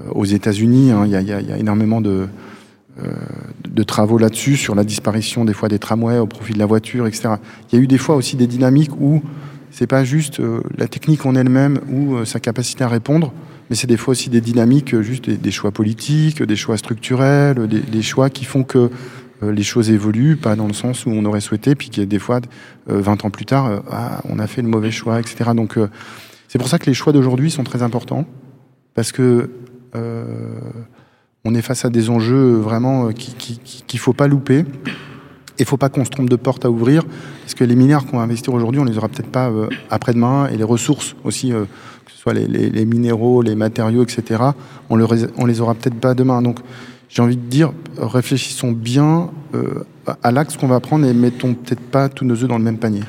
euh, aux États-Unis, hein, il y, a- y y a énormément de euh, de travaux là-dessus, sur la disparition des fois des tramways au profit de la voiture, etc. Il y a eu des fois aussi des dynamiques où c'est pas juste euh, la technique en elle-même ou euh, sa capacité à répondre, mais c'est des fois aussi des dynamiques, euh, juste des, choix politiques, des choix structurels, des, choix qui font que euh, les choses évoluent, pas dans le sens où on aurait souhaité, puis a des fois, euh, 20 ans plus tard, euh, ah, on a fait le mauvais choix, etc. Donc euh, c'est pour ça que les choix d'aujourd'hui sont très importants, parce que euh, on est face à des enjeux vraiment euh, qui- qui- qui- qu'il ne faut pas louper. Il ne faut pas qu'on se trompe de porte à ouvrir, parce que les milliards qu'on va investir aujourd'hui, on les aura peut-être pas euh, après-demain, et les ressources aussi, euh, que ce soit les minéraux, les matériaux, etc., on, le, on les aura peut-être pas demain. Donc j'ai envie de dire, réfléchissons bien euh, à l'axe qu'on va prendre et mettons peut-être pas tous nos œufs dans le même panier.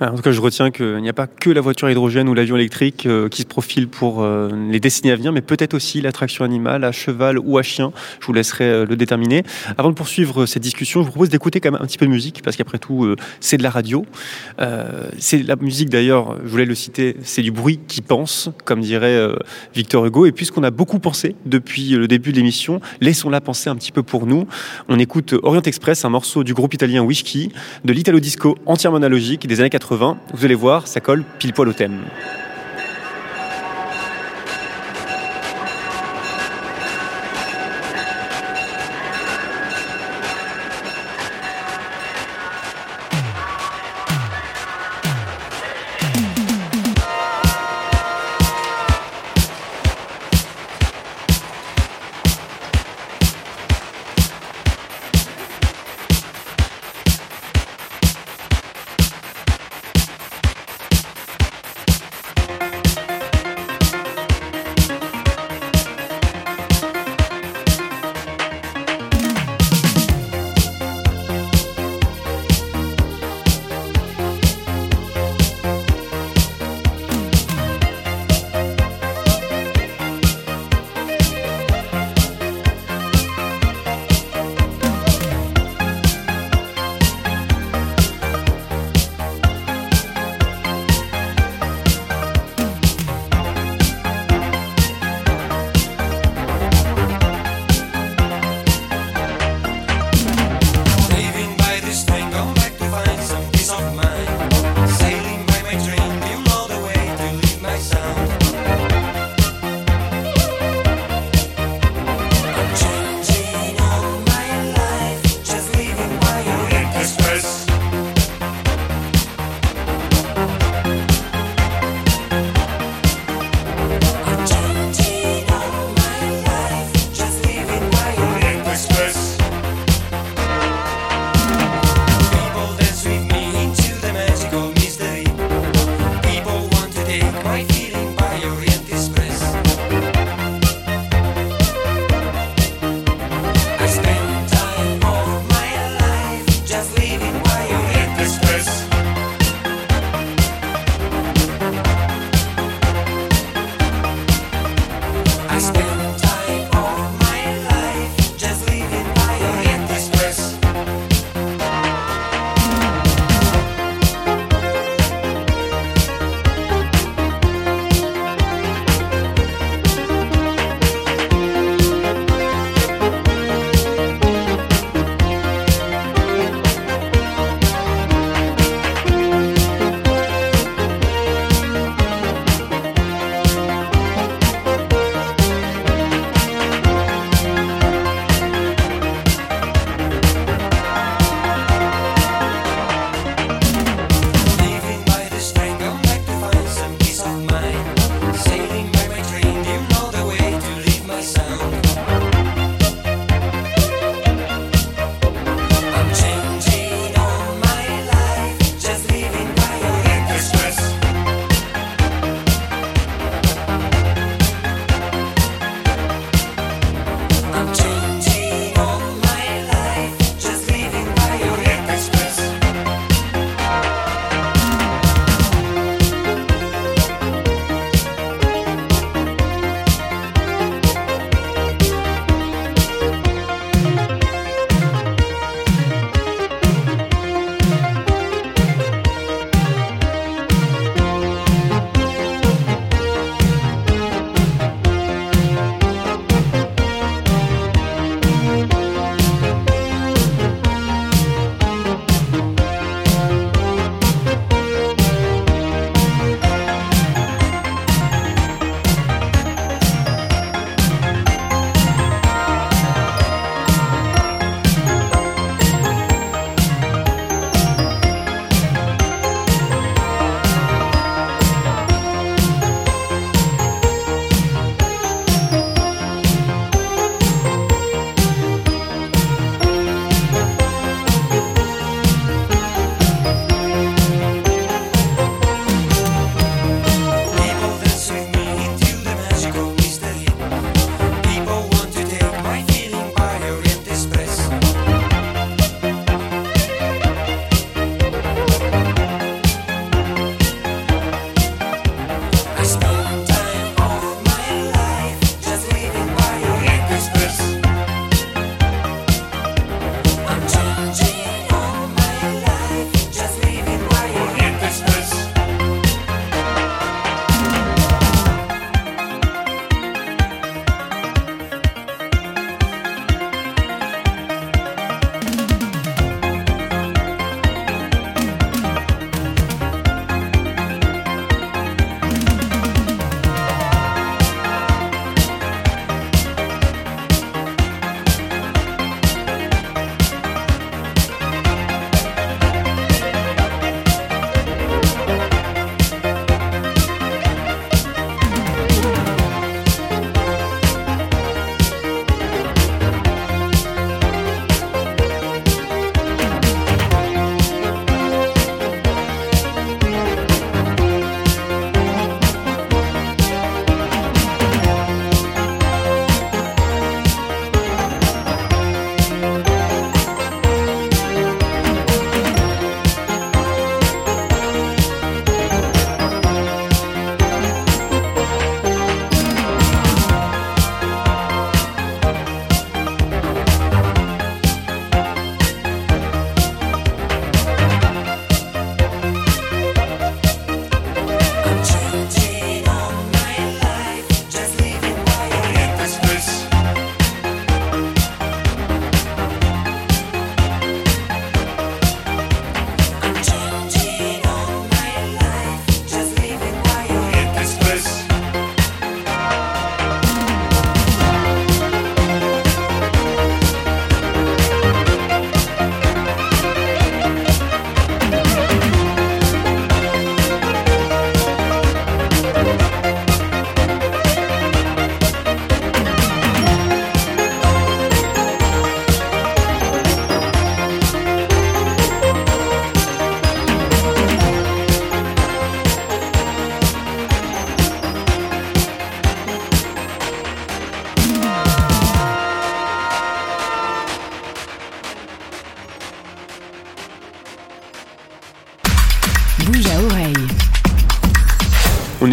Ah, En tout cas, je retiens qu'il n'y a pas que la voiture à hydrogène ou l'avion électrique euh, qui se profile pour euh, les décennies à venir, mais peut-être aussi l'attraction animale à cheval ou à chien. Je vous laisserai euh, le déterminer. Avant de poursuivre cette discussion, je vous propose d'écouter quand même un petit peu de musique, parce qu'après tout, c'est de la radio. C'est la musique d'ailleurs, je voulais le citer, c'est du bruit qui pense, comme dirait Victor Hugo. Et puisqu'on a beaucoup pensé depuis le début de l'émission, laissons-la penser un petit peu pour nous. On écoute Orient Express, un morceau du groupe italien Whisky, de l'italo disco entièrement analogique des années 80. Vous allez voir, ça colle pile poil au thème.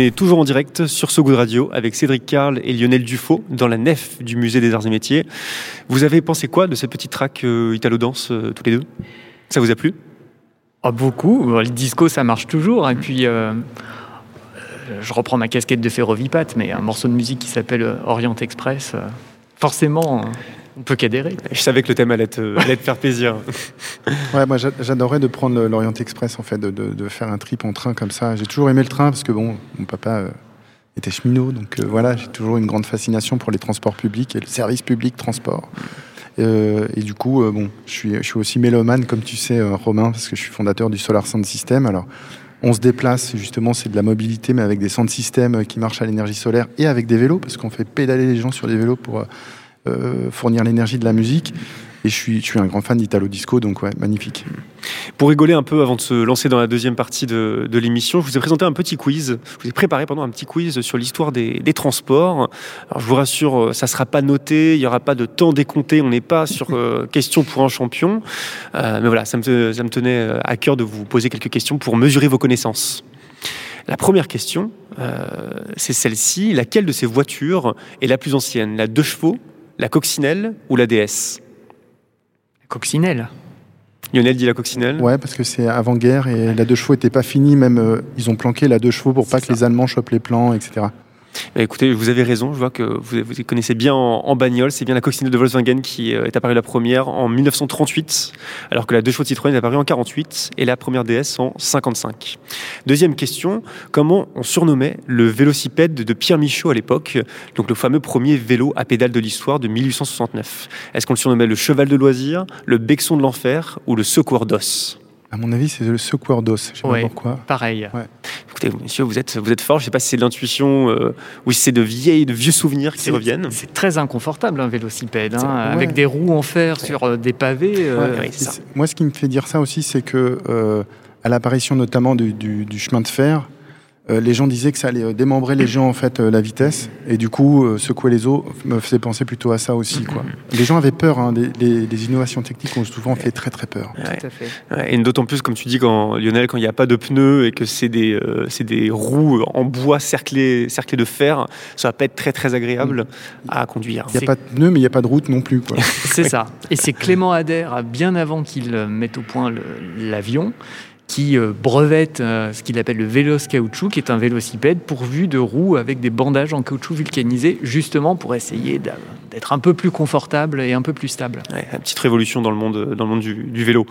Toujours en direct sur So Good Radio avec Cédric Carl et Lionel Dufaux dans la nef du musée des arts et métiers. Vous avez pensé quoi de cette petite track euh, Italo Dance euh, tous les deux? Ça vous a plu? Ah, beaucoup. Le disco, ça marche toujours. Et puis, euh, je reprends ma casquette de Ferrovipat, mais un morceau de musique qui s'appelle Orient Express, forcément, on peut qu'adhérer. Je savais que le thème allait te, allait te faire plaisir. Ouais, moi j'a- j'adorais de prendre l'Orient Express, en fait, de, de- de faire un trip en train comme ça. J'ai toujours aimé le train parce que, bon, mon papa euh, était cheminot, donc euh, voilà, j'ai toujours une grande fascination pour les transports publics et le service public transport. Euh, et du coup, euh, bon, je suis, je suis aussi mélomane, comme tu sais, euh, Romain, parce que je suis fondateur du Solar Sound System. Alors, on se déplace, justement, c'est de la mobilité, mais avec des sound systems qui marchent à l'énergie solaire et avec des vélos, parce qu'on fait pédaler les gens sur des vélos pour fournir l'énergie de la musique. Et je suis, je suis un grand fan d'Italo Disco, donc ouais, magnifique. Pour rigoler un peu avant de se lancer dans la deuxième partie de, de l'émission, je vous ai présenté un petit quiz. Je vous ai préparé pendant un petit quiz sur l'histoire des, des transports. Alors je vous rassure, euh, ça ne sera pas noté, il n'y aura pas de temps décompté, on n'est pas sur euh, question pour un champion. Euh, mais voilà, ça me, ça me tenait euh, à cœur de vous poser quelques questions pour mesurer vos connaissances. La première question, euh, c'est celle-ci. Laquelle de ces voitures est la plus ancienne? La deux chevaux, la coccinelle ou la DS Coccinelle. Lionel dit la coccinelle. Ouais, parce que c'est avant-guerre et la deux chevaux était pas finie. Même euh, ils ont planqué la deux chevaux pour pas que les Allemands chopent les plans, etc. Bah, écoutez, vous avez raison, je vois que vous, connaissez bien en, bagnole, c'est bien la coccinelle de Volkswagen qui euh, est apparue la première en 1938, alors que la deux chevaux Citroën est apparue en 48 et la première DS en 55. Deuxième question, comment on surnommait le vélocipède de Pierre Michaud à l'époque, donc le fameux premier vélo à pédale de l'histoire de 1869 Est-ce qu'on le surnommait le cheval de loisir, le bexon de l'enfer ou le secours d'os? À mon avis, c'est le secoueur d'os. Je sais Ouais. pas pourquoi. Pareil. Écoutez, monsieur, vous êtes, vous êtes fort, je ne sais pas si c'est de l'intuition euh, ou si c'est de vieilles, de vieux souvenirs qui C'est- reviennent. C'est très inconfortable un vélocipède, hein, ouais. avec des roues en fer sur euh, des pavés. euh, ça. Moi, ce qui me fait dire ça aussi, c'est que euh, à l'apparition notamment du, du- du chemin de fer, euh, les gens disaient que ça allait euh, démembrer les gens en fait euh, la vitesse et du coup euh, secouer les os me faisait penser plutôt à ça aussi quoi. Les gens avaient peur, hein, des, les, les innovations techniques ont souvent fait très très peur. Ouais. Tout à fait. Ouais, Et d'autant plus, comme tu dis, quand Lionel, quand il n'y a pas de pneus et que c'est des, euh, c'est des roues en bois cerclées, cerclées de fer, ça va pas être très très agréable à conduire. Il n'y a pas de pneus, mais il n'y a pas de route non plus quoi. C'est ça. Et c'est Clément Adair, bien avant qu'il euh, mette au point l'avion, qui euh, brevette euh, ce qu'il appelle le vélos caoutchouc, qui est un vélocipède pourvu de roues avec des bandages en caoutchouc vulcanisé, justement pour essayer d'être un peu plus confortable et un peu plus stable. Ouais, une petite révolution dans le monde, dans le monde du, du vélo.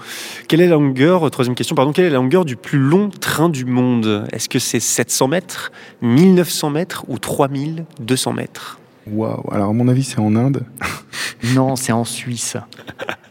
Quelle est la longueur, troisième question, pardon, quelle est la longueur du plus long train du monde? Est-ce que c'est 700 mètres, 1900 mètres ou 3200 mètres? Waouh. Alors à mon avis, c'est en Inde. Non, c'est en Suisse.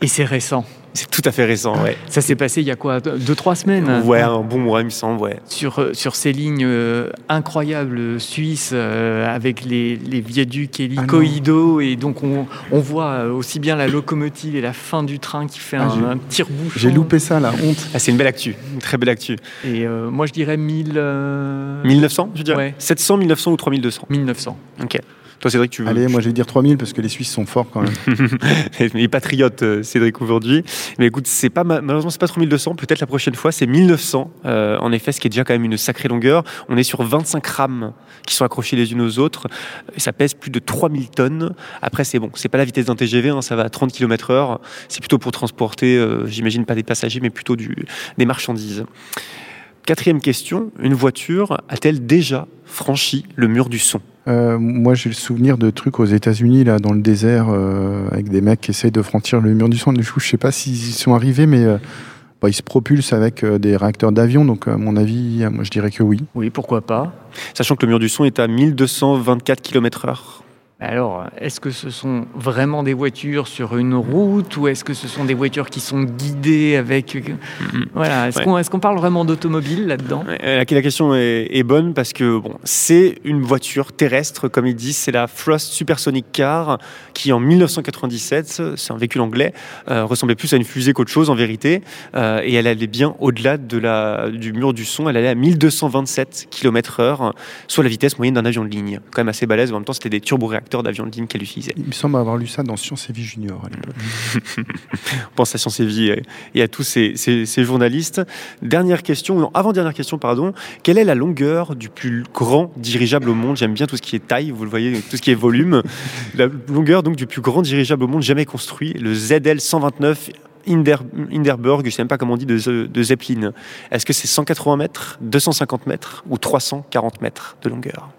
Et c'est récent. C'est tout à fait récent, ouais. Ça s'est passé il y a quoi Deux, trois semaines Ouais, un bon mois, il me semble, ouais. sur, euh, sur ces lignes euh, incroyables suisses euh, avec les, les viaducs hélicoïdaux et donc on, on voit aussi bien la locomotive et la fin du train qui fait Ah, un, un tire-bouchon. J'ai loupé ça, la honte. Ah, c'est une belle actu, une très belle actu. Et euh, moi je dirais 1000, euh, 1900, je dirais Ouais. 700, 1900 ou 3200 1900. Ok. Toi, Cédric, tu veux Allez, moi je vais dire 3000 parce que les Suisses sont forts quand même. Il est patriote, euh, Cédric, aujourd'hui. Mais écoute, c'est pas, ma- malheureusement, c'est pas 3200. Peut-être la prochaine fois, c'est 1900. euh, en effet, ce qui est déjà quand même une sacrée longueur. On est sur 25 rames qui sont accrochées les unes aux autres. Et ça pèse plus de 3000 tonnes. Après, c'est bon. C'est pas la vitesse d'un TGV, hein, ça va à 30 km heure. C'est plutôt pour transporter, euh, j'imagine, pas des passagers, mais plutôt du, des marchandises. Quatrième question. Une voiture a-t-elle déjà franchi le mur du son? Euh, moi, j'ai le souvenir de trucs aux États-Unis, là, dans le désert, euh, avec des mecs qui essayent de franchir le mur du son. Du coup, je sais pas s'ils y sont arrivés, mais euh, bah, ils se propulsent avec euh, des réacteurs d'avion. Donc, à mon avis, moi, je dirais que oui. Oui, pourquoi pas. Sachant que le mur du son est à 1224 km heure. Alors, est-ce que ce sont vraiment des voitures sur une route ou est-ce que ce sont des voitures qui sont guidées avec... Mhm. Voilà, est-ce Ouais. qu'on est parle vraiment d'automobile là-dedans? Euh, La, question est, est bonne parce que bon, c'est une voiture terrestre, comme ils disent, c'est la Frost Supersonic Car qui en 1997, c'est un véhicule anglais, euh, ressemblait plus à une fusée qu'autre chose en vérité, euh, et elle allait bien au-delà de du mur du son, elle allait à 1227 km/h, soit la vitesse moyenne d'un avion de ligne, quand même assez balèze. En même temps, c'était des turboréacteurs. Facteurs d'avion de ligne qu'elle utilisait. Il me semble avoir lu ça dans Science et Vie Junior à l'époque. On pense à Science et Vie et- et à tous ces, ces- ces journalistes. Dernière question, non, avant-dernière question, pardon. Quelle est la longueur du plus grand dirigeable au monde? J'aime bien tout ce qui est taille, vous le voyez, tout ce qui est volume. la longueur donc du plus grand dirigeable au monde jamais construit, le ZL 129 Hinder, Hinderberg, je ne sais même pas comment on dit, de, de Zeppelin. Est-ce que c'est 180 mètres, 250 mètres ou 340 mètres de longueur?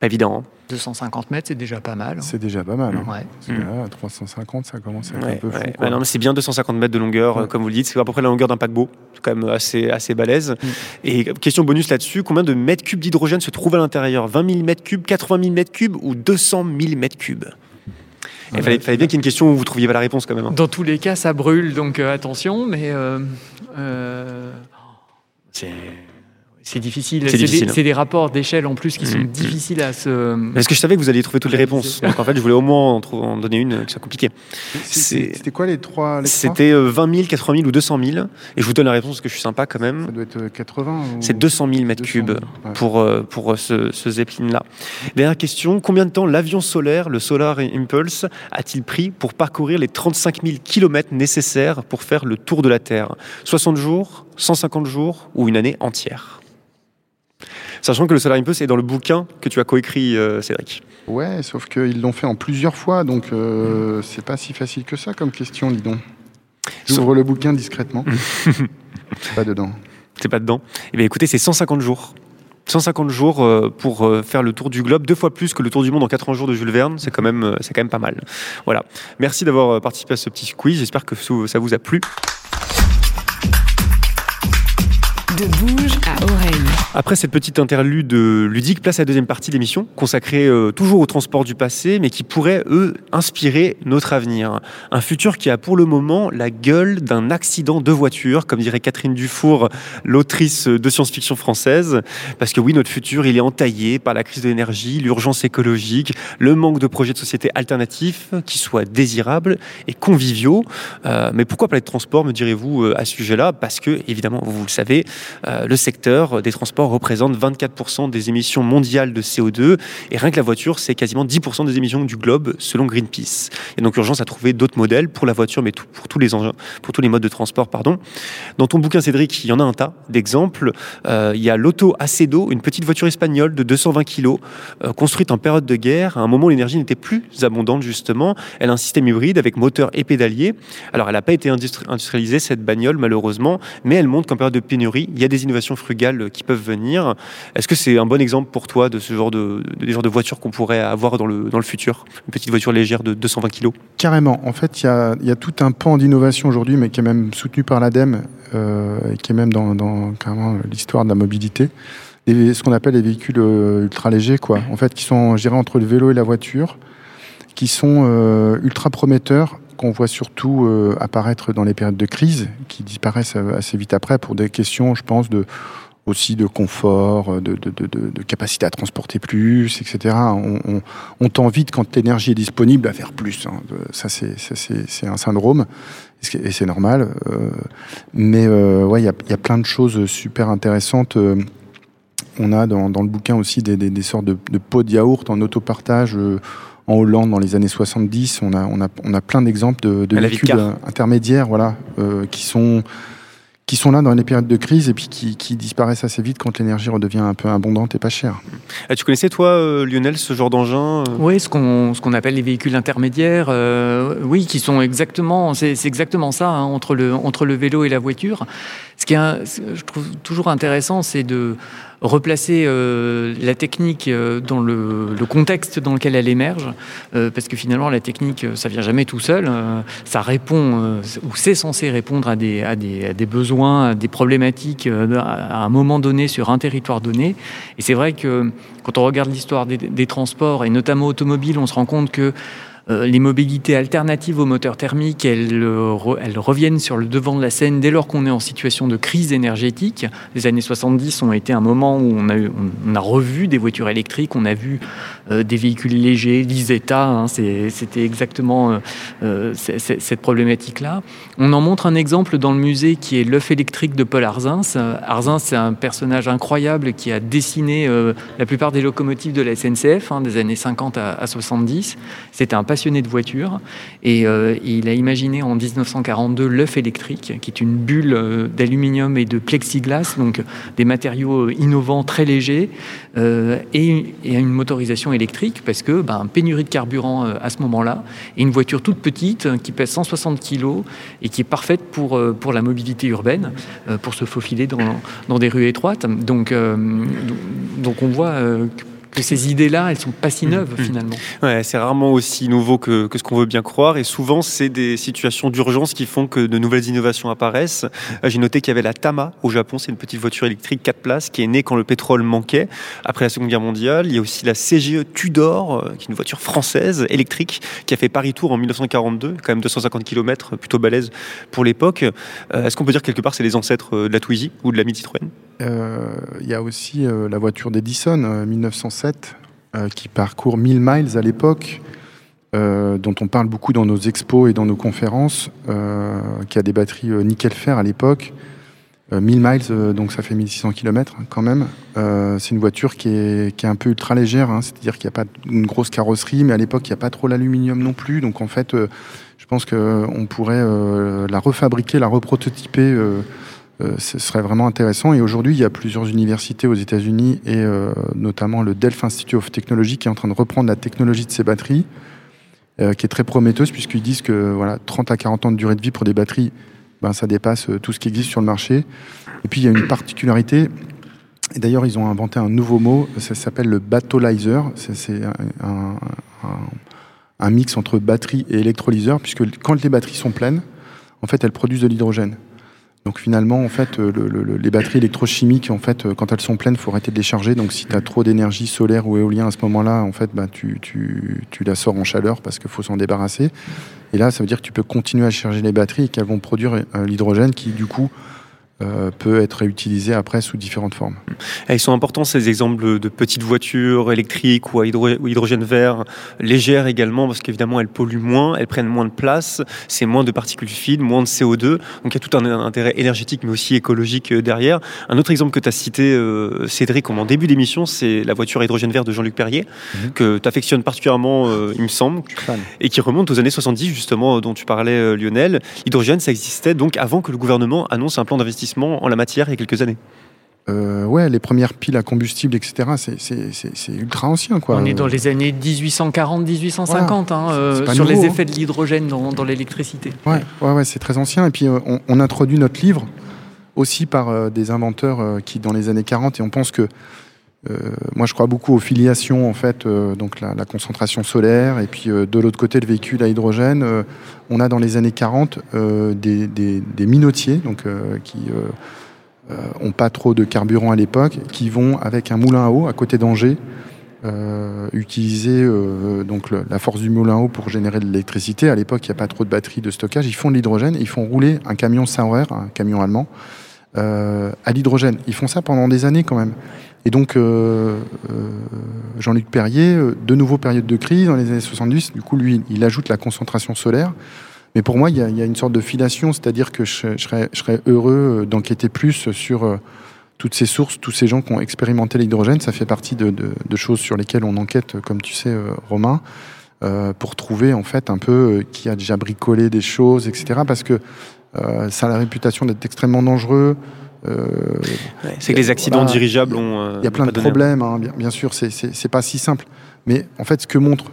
Pas Évident. hein 250 mètres, c'est déjà pas mal. hein. C'est déjà pas mal. hein. Ouais. Parce que là, 350, ça commence à être un Ouais, peu fou. ouais. quoi. Ouais, non, mais c'est bien 250 mètres de longueur, euh, Ouais. comme vous le dites. C'est à peu près la longueur d'un paquebot. C'est quand même assez, assez balèze. Mm. Et question bonus là-dessus, combien de mètres cubes d'hydrogène se trouvent à l'intérieur? 20 000 mètres cubes, 80 000 mètres cubes ou 200 000 mètres cubes? Il Ouais. fallait, fallait bien qu'il y ait une question où vous trouviez pas la réponse quand même. hein. Dans tous les cas, ça brûle, donc euh, attention, mais euh, euh, c'est c'est difficile. C'est C'est des, rapports d'échelle en plus qui sont Mm. difficiles à se. Parce que je savais que vous alliez trouver toutes les réponses. Donc en fait, je voulais au moins en, trou- en donner une euh, qui soit compliquée. C'était quoi les trois les C'était euh, 20 000, 80 000 ou 200 000. Et je vous donne la réponse parce que je suis sympa quand Ça même. doit être euh, 80 ou- C'est 200 000 mètres 200 cubes 000, ouais. pour, euh, pour euh, ce, ce Zeppelin-là. Dernière question, combien de temps l'avion solaire, le Solar Impulse, a-t-il pris pour parcourir les 35 000 kilomètres nécessaires pour faire le tour de la Terre? 60 jours, 150 jours ou une année entière? Sachant que le Solar Impulse est dans le bouquin que tu as coécrit, euh, Cédric. Ouais, sauf qu'ils l'ont fait en plusieurs fois, donc euh, c'est pas si facile que ça comme question, dis donc. J'ouvre le bouquin discrètement. C'est pas dedans. C'est pas dedans Eh bien écoutez, c'est 150 jours. 150 jours euh, pour euh, faire le tour du globe, deux fois plus que le tour du monde en 80 jours de Jules Verne, c'est quand même, c'est quand même pas mal. Voilà. Merci d'avoir participé à ce petit quiz. J'espère que ça vous a plu. De bouge à oreille. Après cette petite interlude euh, ludique, place à la deuxième partie de l'émission, consacrée euh, toujours au transport du passé, mais qui pourrait, eux, inspirer notre avenir. Un futur qui a pour le moment la gueule d'un accident de voiture, comme dirait Catherine Dufour, l'autrice de science-fiction française. Parce que oui, notre futur, il est entaillé par la crise de l'énergie, l'urgence écologique, le manque de projets de société alternatifs qui soient désirables et conviviaux. Euh, mais pourquoi parler de transport, me direz-vous, à ce sujet-là? Parce que, évidemment, vous le savez, euh, le secteur des transports représente 24% des émissions mondiales de CO2 et rien que la voiture, c'est quasiment 10% des émissions du globe selon Greenpeace. Et donc urgence à trouver d'autres modèles pour la voiture, mais pour tous les engins, pour tous les modes de transport. Dans ton bouquin, Cédric, il y en a un tas d'exemples. Euh, il y a l'Auto Acedo, une petite voiture espagnole de 220 kg, euh, construite en période de guerre. À un moment, l'énergie n'était plus abondante justement. Elle a un système hybride avec moteur et pédalier. Alors, elle n'a pas été industri- industrialisée cette bagnole malheureusement, mais elle montre qu'en période de pénurie, il y a des innovations frugales qui peuvent venir. Est-ce que c'est un bon exemple pour toi de ce genre de, de, des genres de voitures qu'on pourrait avoir dans le, dans le futur? Une petite voiture légère de 220 kg Carrément. En fait, il y a, y a tout un pan d'innovation aujourd'hui, mais qui est même soutenu par l'ADEME, euh, et qui est même dans, dans l'histoire de la mobilité. Et ce qu'on appelle les véhicules euh, ultra légers, quoi. En fait, qui sont, dirais, entre le vélo et la voiture, qui sont euh, ultra prometteurs, qu'on voit surtout euh, apparaître dans les périodes de crise, qui disparaissent euh, assez vite après pour des questions, je pense, de aussi de confort, de, capacité à transporter plus, etc. On, on, on tend vite, quand l'énergie est disponible, à faire plus. hein. Euh, Ça, c'est un syndrome, et c'est- normal. Mais ouais, il y a, plein de choses super intéressantes. On a dans, le bouquin aussi des, sortes de, de pots de yaourt en autopartage. euh, en Hollande, dans les années 70, on a, on a, on a plein d'exemples de, véhicules euh, intermédiaires, voilà, euh, qui sont qui sont là dans les périodes de crise et puis qui, qui disparaissent assez vite quand l'énergie redevient un peu abondante et pas chère. Ah, Tu connaissais toi, euh, Lionel, ce genre d'engin euh? Oui, ce qu'on ce qu'on appelle les véhicules intermédiaires, euh, oui, qui sont exactement, c'est c'est exactement ça hein, entre le entre le vélo et la voiture. Ce qui est, je trouve toujours intéressant, c'est de replacer euh, la technique euh, dans le, le contexte dans lequel elle émerge, euh, parce que finalement la technique, euh, ça vient jamais tout seul. euh, ça répond euh, ou c'est censé répondre à des, à des à des besoins, à des problématiques à un moment donné sur un territoire donné. Et c'est vrai que quand on regarde l'histoire des, des transports et notamment automobiles, on se rend compte que les mobilités alternatives aux moteurs thermiques, elles, elles, reviennent sur le devant de la scène dès lors qu'on est en situation de crise énergétique. Les années 70 ont été un moment où on a, on a revu des voitures électriques, on a vu des véhicules légers, l'ISETA, hein, c'était exactement cette problématique-là. On en montre un exemple dans le musée qui est l'œuf électrique de Paul Arzins. Arzins, c'est un personnage incroyable qui a dessiné euh, la plupart des locomotives de la SNCF hein, des années 50 à, 70. C'était un passionné de voitures et euh, il a imaginé en 1942 l'œuf électrique, qui est une bulle euh, d'aluminium et de plexiglas, donc des matériaux innovants très légers et, une motorisation électrique parce que ben, pénurie de carburant à ce moment-là et une voiture toute petite qui pèse 160 kg et qui est parfaite pour, pour la mobilité urbaine, pour se faufiler dans, des rues étroites. Donc, donc on voit euh, que ces idées-là, elles sont pas si neuves mmh, mmh. finalement. Ouais, c'est rarement aussi nouveau que, ce qu'on veut bien croire, et souvent c'est des situations d'urgence qui font que de nouvelles innovations apparaissent. Euh, j'ai noté qu'il y avait la Tama au Japon, c'est une petite voiture électrique 4 places qui est née quand le pétrole manquait après la Seconde Guerre mondiale. Il y a aussi la CGE Tudor, euh, qui est une voiture française électrique qui a fait Paris Tour en 1942, quand même 250 km, plutôt balèze pour l'époque. Est-ce qu'on peut dire quelque part c'est les ancêtres de la Twizy ou de la Midi Citroën euh, il y a aussi euh, la voiture d'Edison, 1907, euh, qui parcourt 1000 miles à l'époque, dont on parle beaucoup dans nos expos et dans nos conférences, qui a des batteries nickel-fer à l'époque. 1000 miles, donc ça fait 1600 km quand même. c'est une voiture qui est, qui est, un peu ultra légère, hein, c'est-à-dire qu'il n'y a pas une grosse carrosserie, mais à l'époque il n'y a pas trop l'aluminium non plus. Donc en fait, je pense qu'on pourrait la refabriquer, la reprototyper euh, ce serait vraiment intéressant. Et aujourd'hui, il y a plusieurs universités aux États-Unis et euh, notamment le Delft Institute of Technology qui est en train de reprendre la technologie de ces batteries, euh, qui est très prometteuse puisqu'ils disent que voilà, 30 à 40 ans de durée de vie pour des batteries, ben, ça dépasse tout ce qui existe sur le marché. Et puis il y a une particularité. Et d'ailleurs, ils ont inventé un nouveau mot, ça s'appelle le battleizer. C'est un, un mix entre batterie et électrolyseur, puisque quand les batteries sont pleines, en fait, elles produisent de l'hydrogène. Donc finalement, en fait, euh, les batteries électrochimiques, en fait, euh, quand elles sont pleines, il faut arrêter de les charger. Donc si tu as trop d'énergie solaire ou éolien à ce moment-là, en fait, bah, tu, tu, tu, la sors en chaleur parce qu'il faut s'en débarrasser. Et là, ça veut dire que tu peux continuer à charger les batteries et qu'elles vont produire euh, l'hydrogène qui, du coup, euh, peut être réutilisé après sous différentes formes. ils sont importants ces exemples de petites voitures électriques ou à hydrogène vert, légères également, parce qu'évidemment elles polluent moins, elles prennent moins de place, c'est moins de particules fines, moins de CO2, donc il y a tout un intérêt énergétique mais aussi écologique euh, derrière. Un autre exemple que tu as cité, euh, Cédric, en début d'émission, c'est la voiture hydrogène vert de Jean-Luc Perrier, mhm. que tu affectionnes particulièrement, il me semble, et qui remonte aux années 70 justement, dont tu parlais Lionel. L'hydrogène, ça existait donc avant que le gouvernement annonce un plan d'investissement en la matière il y a quelques années. Euh, ouais, les premières piles à combustible, etc., c'est ultra ancien. Quoi. On est dans les années 1840-1850 hein, euh, sur les effets de l'hydrogène dans, l'électricité. Ouais, ouais, ouais c'est très ancien. Et puis, euh, on, introduit notre livre aussi par des inventeurs qui, dans les années 40, et on pense que. Moi, je crois beaucoup aux filiations, en fait, donc la, concentration solaire, et puis de l'autre côté, le véhicule à hydrogène. on a dans les années 40 des, minotiers, donc qui n'ont euh, pas trop de carburant à l'époque, qui vont avec un moulin à eau à côté d'Angers euh, utiliser euh, donc la force du moulin à eau pour générer de l'électricité. À l'époque, il n'y a pas trop de batteries de stockage. Ils font de l'hydrogène. Ils font rouler un camion Sauer, un camion allemand, à l'hydrogène. Ils font ça pendant des années quand même. Et donc, Jean-Luc Perrier, de nouveau période de crise dans les années 70, du coup, lui, il ajoute la concentration solaire. Mais pour moi, il y, a, une sorte de filation, c'est-à-dire que je, serais, heureux euh, d'enquêter plus sur euh, toutes ces sources, tous ces gens qui ont expérimenté l'hydrogène. Ça fait partie de, choses sur lesquelles on enquête, comme tu sais, euh, Romain, pour trouver en fait un peu qui a déjà bricolé des choses, etc. Parce que ça a la réputation d'être extrêmement dangereux. C'est que les accidents bah, dirigeables ont. Il y a plein de problèmes, hein, bien, bien, sûr, c'est pas si simple. Mais en fait, ce que montre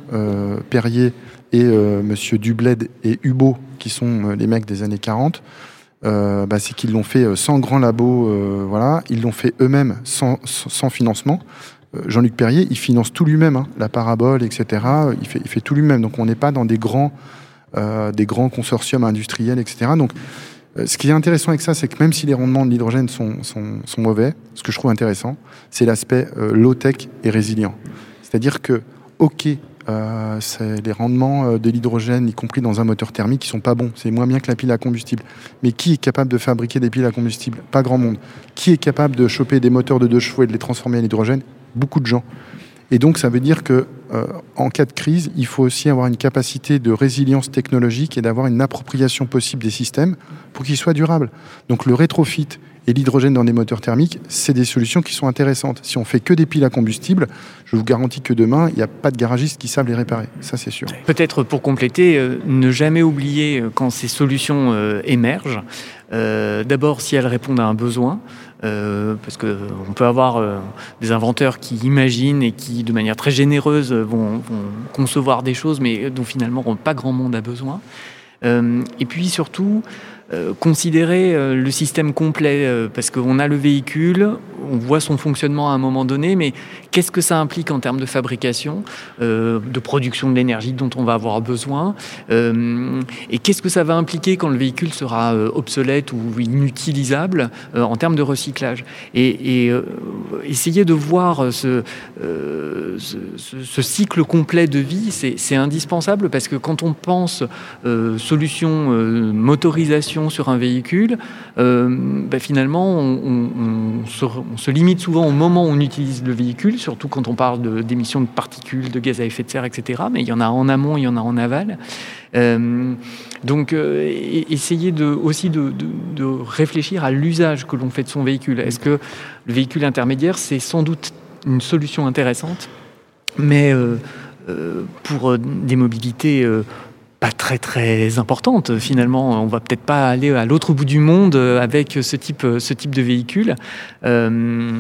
Perrier et euh, Monsieur Dubled et Hubo, qui sont euh, les mecs des années 40, euh, bah, c'est qu'ils l'ont fait sans grand labo, voilà, ils l'ont fait eux-mêmes sans, financement. Jean-Luc Perrier, il finance tout lui-même, hein, la parabole, etc. Il fait, il fait tout lui-même. Donc on n'est pas dans des grands, des grands consortiums industriels, etc. Donc ce qui est intéressant avec ça, c'est que même si les rendements de l'hydrogène sont, mauvais, ce que je trouve intéressant, c'est l'aspect low-tech et résilient. C'est-à-dire que, ok, euh, les rendements euh, de l'hydrogène, y compris dans un moteur thermique, qui sont pas bons. C'est moins bien que la pile à combustible. Mais qui est capable de fabriquer des piles à combustible? Pas grand monde. Qui est capable de choper des moteurs de deux chevaux et de les transformer en hydrogène? Beaucoup de gens. Et donc, ça veut dire que euh, en cas de crise, il faut aussi avoir une capacité de résilience technologique et d'avoir une appropriation possible des systèmes pour qu'ils soient durables. Donc, le rétrofit et l'hydrogène dans des moteurs thermiques, c'est des solutions qui sont intéressantes. Si on fait que des piles à combustible, je vous garantis que demain, il n'y a pas de garagistes qui savent les réparer. Ça, c'est sûr. Peut-être pour compléter, euh, ne jamais oublier euh, quand ces solutions émergent, d'abord si elles répondent à un besoin, euh, parce qu'on peut avoir euh, des inventeurs qui imaginent et qui, de manière très généreuse, vont, concevoir des choses, mais dont finalement pas grand monde a besoin. Euh, et puis surtout, euh, considérer euh, le système complet, euh, parce qu'on a le véhicule, on voit son fonctionnement à un moment donné, mais qu'est-ce que ça implique en termes de fabrication, de production de l'énergie dont on va avoir besoin, et qu'est-ce que ça va impliquer quand le véhicule sera obsolète ou inutilisable en termes de recyclage. Et, essayer de voir ce, cycle complet de vie, c'est indispensable parce que quand on pense solution euh, sur un véhicule, euh, bah, finalement, on, se, limite souvent au moment où on utilise le véhicule, surtout quand on parle de- d'émissions de, particules, de gaz à effet de serre, etc. Mais il y en a en amont, il y en a en aval. Euh, donc, euh, e- essayer de, aussi de, de- de réfléchir à l'usage que l'on fait de son véhicule. Est-ce que le véhicule intermédiaire, c'est sans doute une solution intéressante, mais pour des mobilités pas très très importantes finalement, on va peut-être pas aller à l'autre bout du monde avec ce type, ce type de véhicule. Euh,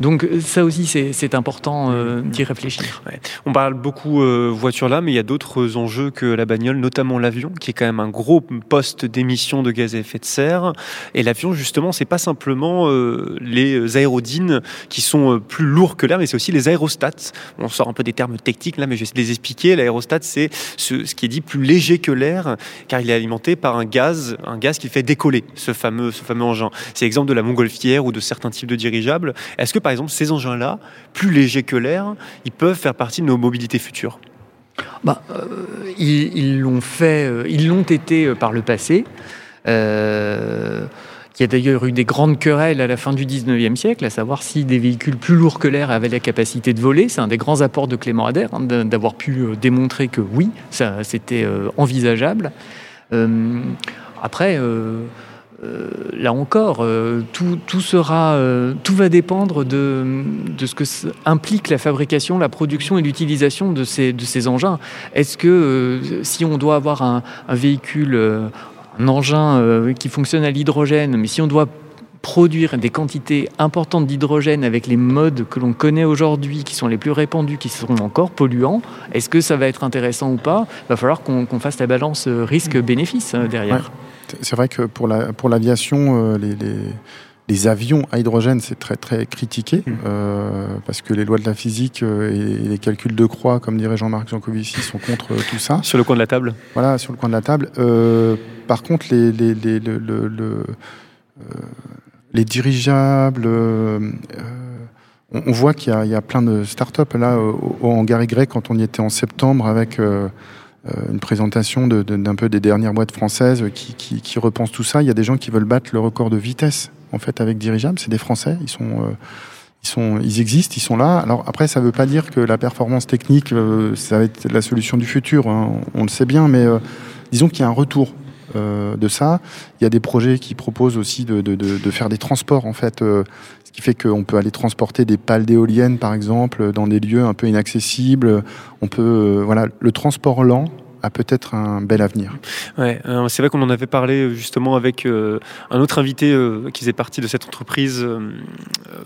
donc ça aussi c'est important euh, d'y réfléchir. On parle beaucoup euh, voiture là, mais il y a d'autres enjeux que la bagnole, notamment l'avion, qui est quand même un gros poste d'émissions de gaz à effet de serre. Et l'avion, justement, c'est pas simplement euh, les aérodynes qui sont plus lourds que l'air, mais c'est aussi les aérostats. On sort un peu des termes techniques là, mais je vais les expliquer. L'aérostat, c'est ce, ce qui est dit plus léger que l'air, car il est alimenté par un gaz, un gaz qui fait décoller ce fameux, ce fameux engin. C'est l'exemple de la montgolfière ou de certains types de dirigeables. Est-ce que, par exemple, ces engins-là, plus légers que l'air, ils peuvent faire partie de nos mobilités futures? Bah, euh, ils l'ont fait, euh, ils l'ont été euh, par le passé. Il y a d'ailleurs eu des grandes querelles à la fin du 19e siècle, à savoir si des véhicules plus lourds que l'air avaient la capacité de voler. C'est un des grands apports de Clément Ader, hein, d'avoir pu euh, démontrer que oui, ça c'était euh, envisageable. Euh, après, là encore, tout, sera, tout va dépendre de, ce que implique la fabrication, la production et l'utilisation de ces, engins. Est-ce que si on doit avoir un, un véhicule, un engin euh, qui fonctionne à l'hydrogène, mais si on doit produire des quantités importantes d'hydrogène avec les modes que l'on connaît aujourd'hui, qui sont les plus répandus, qui seront encore polluants, est-ce que ça va être intéressant ou pas? Il va falloir qu'on fasse la balance euh, risque-bénéfice euh, derrière. C'est vrai que pour la pour l'aviation, euh, les, les, les avions à hydrogène, c'est très très critiqué Mm. euh, parce que les lois de la physique euh, et les calculs de croix, comme dirait Jean-Marc Jancovici, sont contre euh, tout ça. Sur le coin de la table Voilà, sur le coin de la table. Euh, par contre, les, les, les, le- le- le- les dirigeables, euh, on, voit qu'il y, y a plein de startups là au, au hangar Y quand on y était en septembre avec euh, une présentation de- de- d'un peu des dernières boîtes françaises qui, qui, qui repensent tout ça. Il y a des gens qui veulent battre le record de vitesse en fait avec dirigeables. C'est des Français. Ils sont euh, ils, sont, ils existent, ils sont là. Alors après, ça ne veut pas dire que la performance technique, euh, ça va être la solution du futur. hein. On, le sait bien, mais euh, disons qu'il y a un retour de ça. Il y a des projets qui proposent aussi de, faire des transports, en fait, ce qui fait qu'on peut aller transporter des pales d'éoliennes, par exemple, dans des lieux un peu inaccessibles. On peut, voilà, le transport lent a peut-être un bel avenir. Ouais, euh, c'est vrai qu'on en avait parlé euh, justement avec euh, un autre invité qui faisait partie de cette entreprise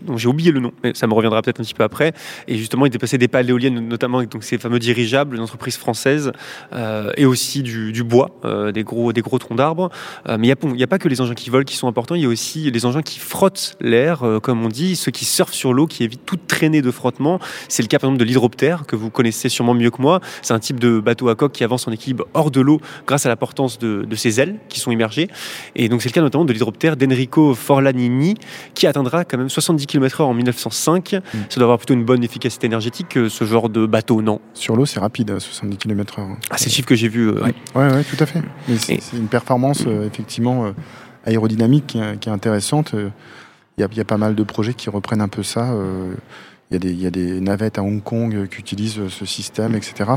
dont j'ai oublié le nom, mais ça me reviendra peut-être un petit peu après. Et justement, il déplaçait des pales éoliennes, notamment avec donc, ces fameux dirigeables, une entreprise française, et aussi du, bois, des, gros, des gros troncs d'arbres. Mais il n'y a, a, pas que les engins qui volent qui sont importants, il y a aussi les engins qui frottent l'air, comme on dit, ceux qui surfent sur l'eau, qui évitent toute traînée de frottement. C'est le cas par exemple de l'hydroptère, que vous connaissez sûrement mieux que moi. C'est un type de bateau à coque qui avance son équilibre hors de l'eau grâce à la portance de, ses ailes qui sont immergées. Et donc c'est le cas notamment de l'hydroptère d'Enrico Forlanini qui atteindra quand même 70 km/h en 1905. Mm. Ça doit avoir plutôt une bonne efficacité énergétique que ce genre de bateau, non? Sur l'eau, c'est rapide, 70 km/h. Ah, c'est le chiffre que j'ai vu. Oui, ouais. tout à fait. c'est une performance effectivement aérodynamique qui est, intéressante. Il y, a pas mal de projets qui reprennent un peu ça. Il y, a des, navettes à Hong Kong euh, qui utilisent euh, ce système, etc.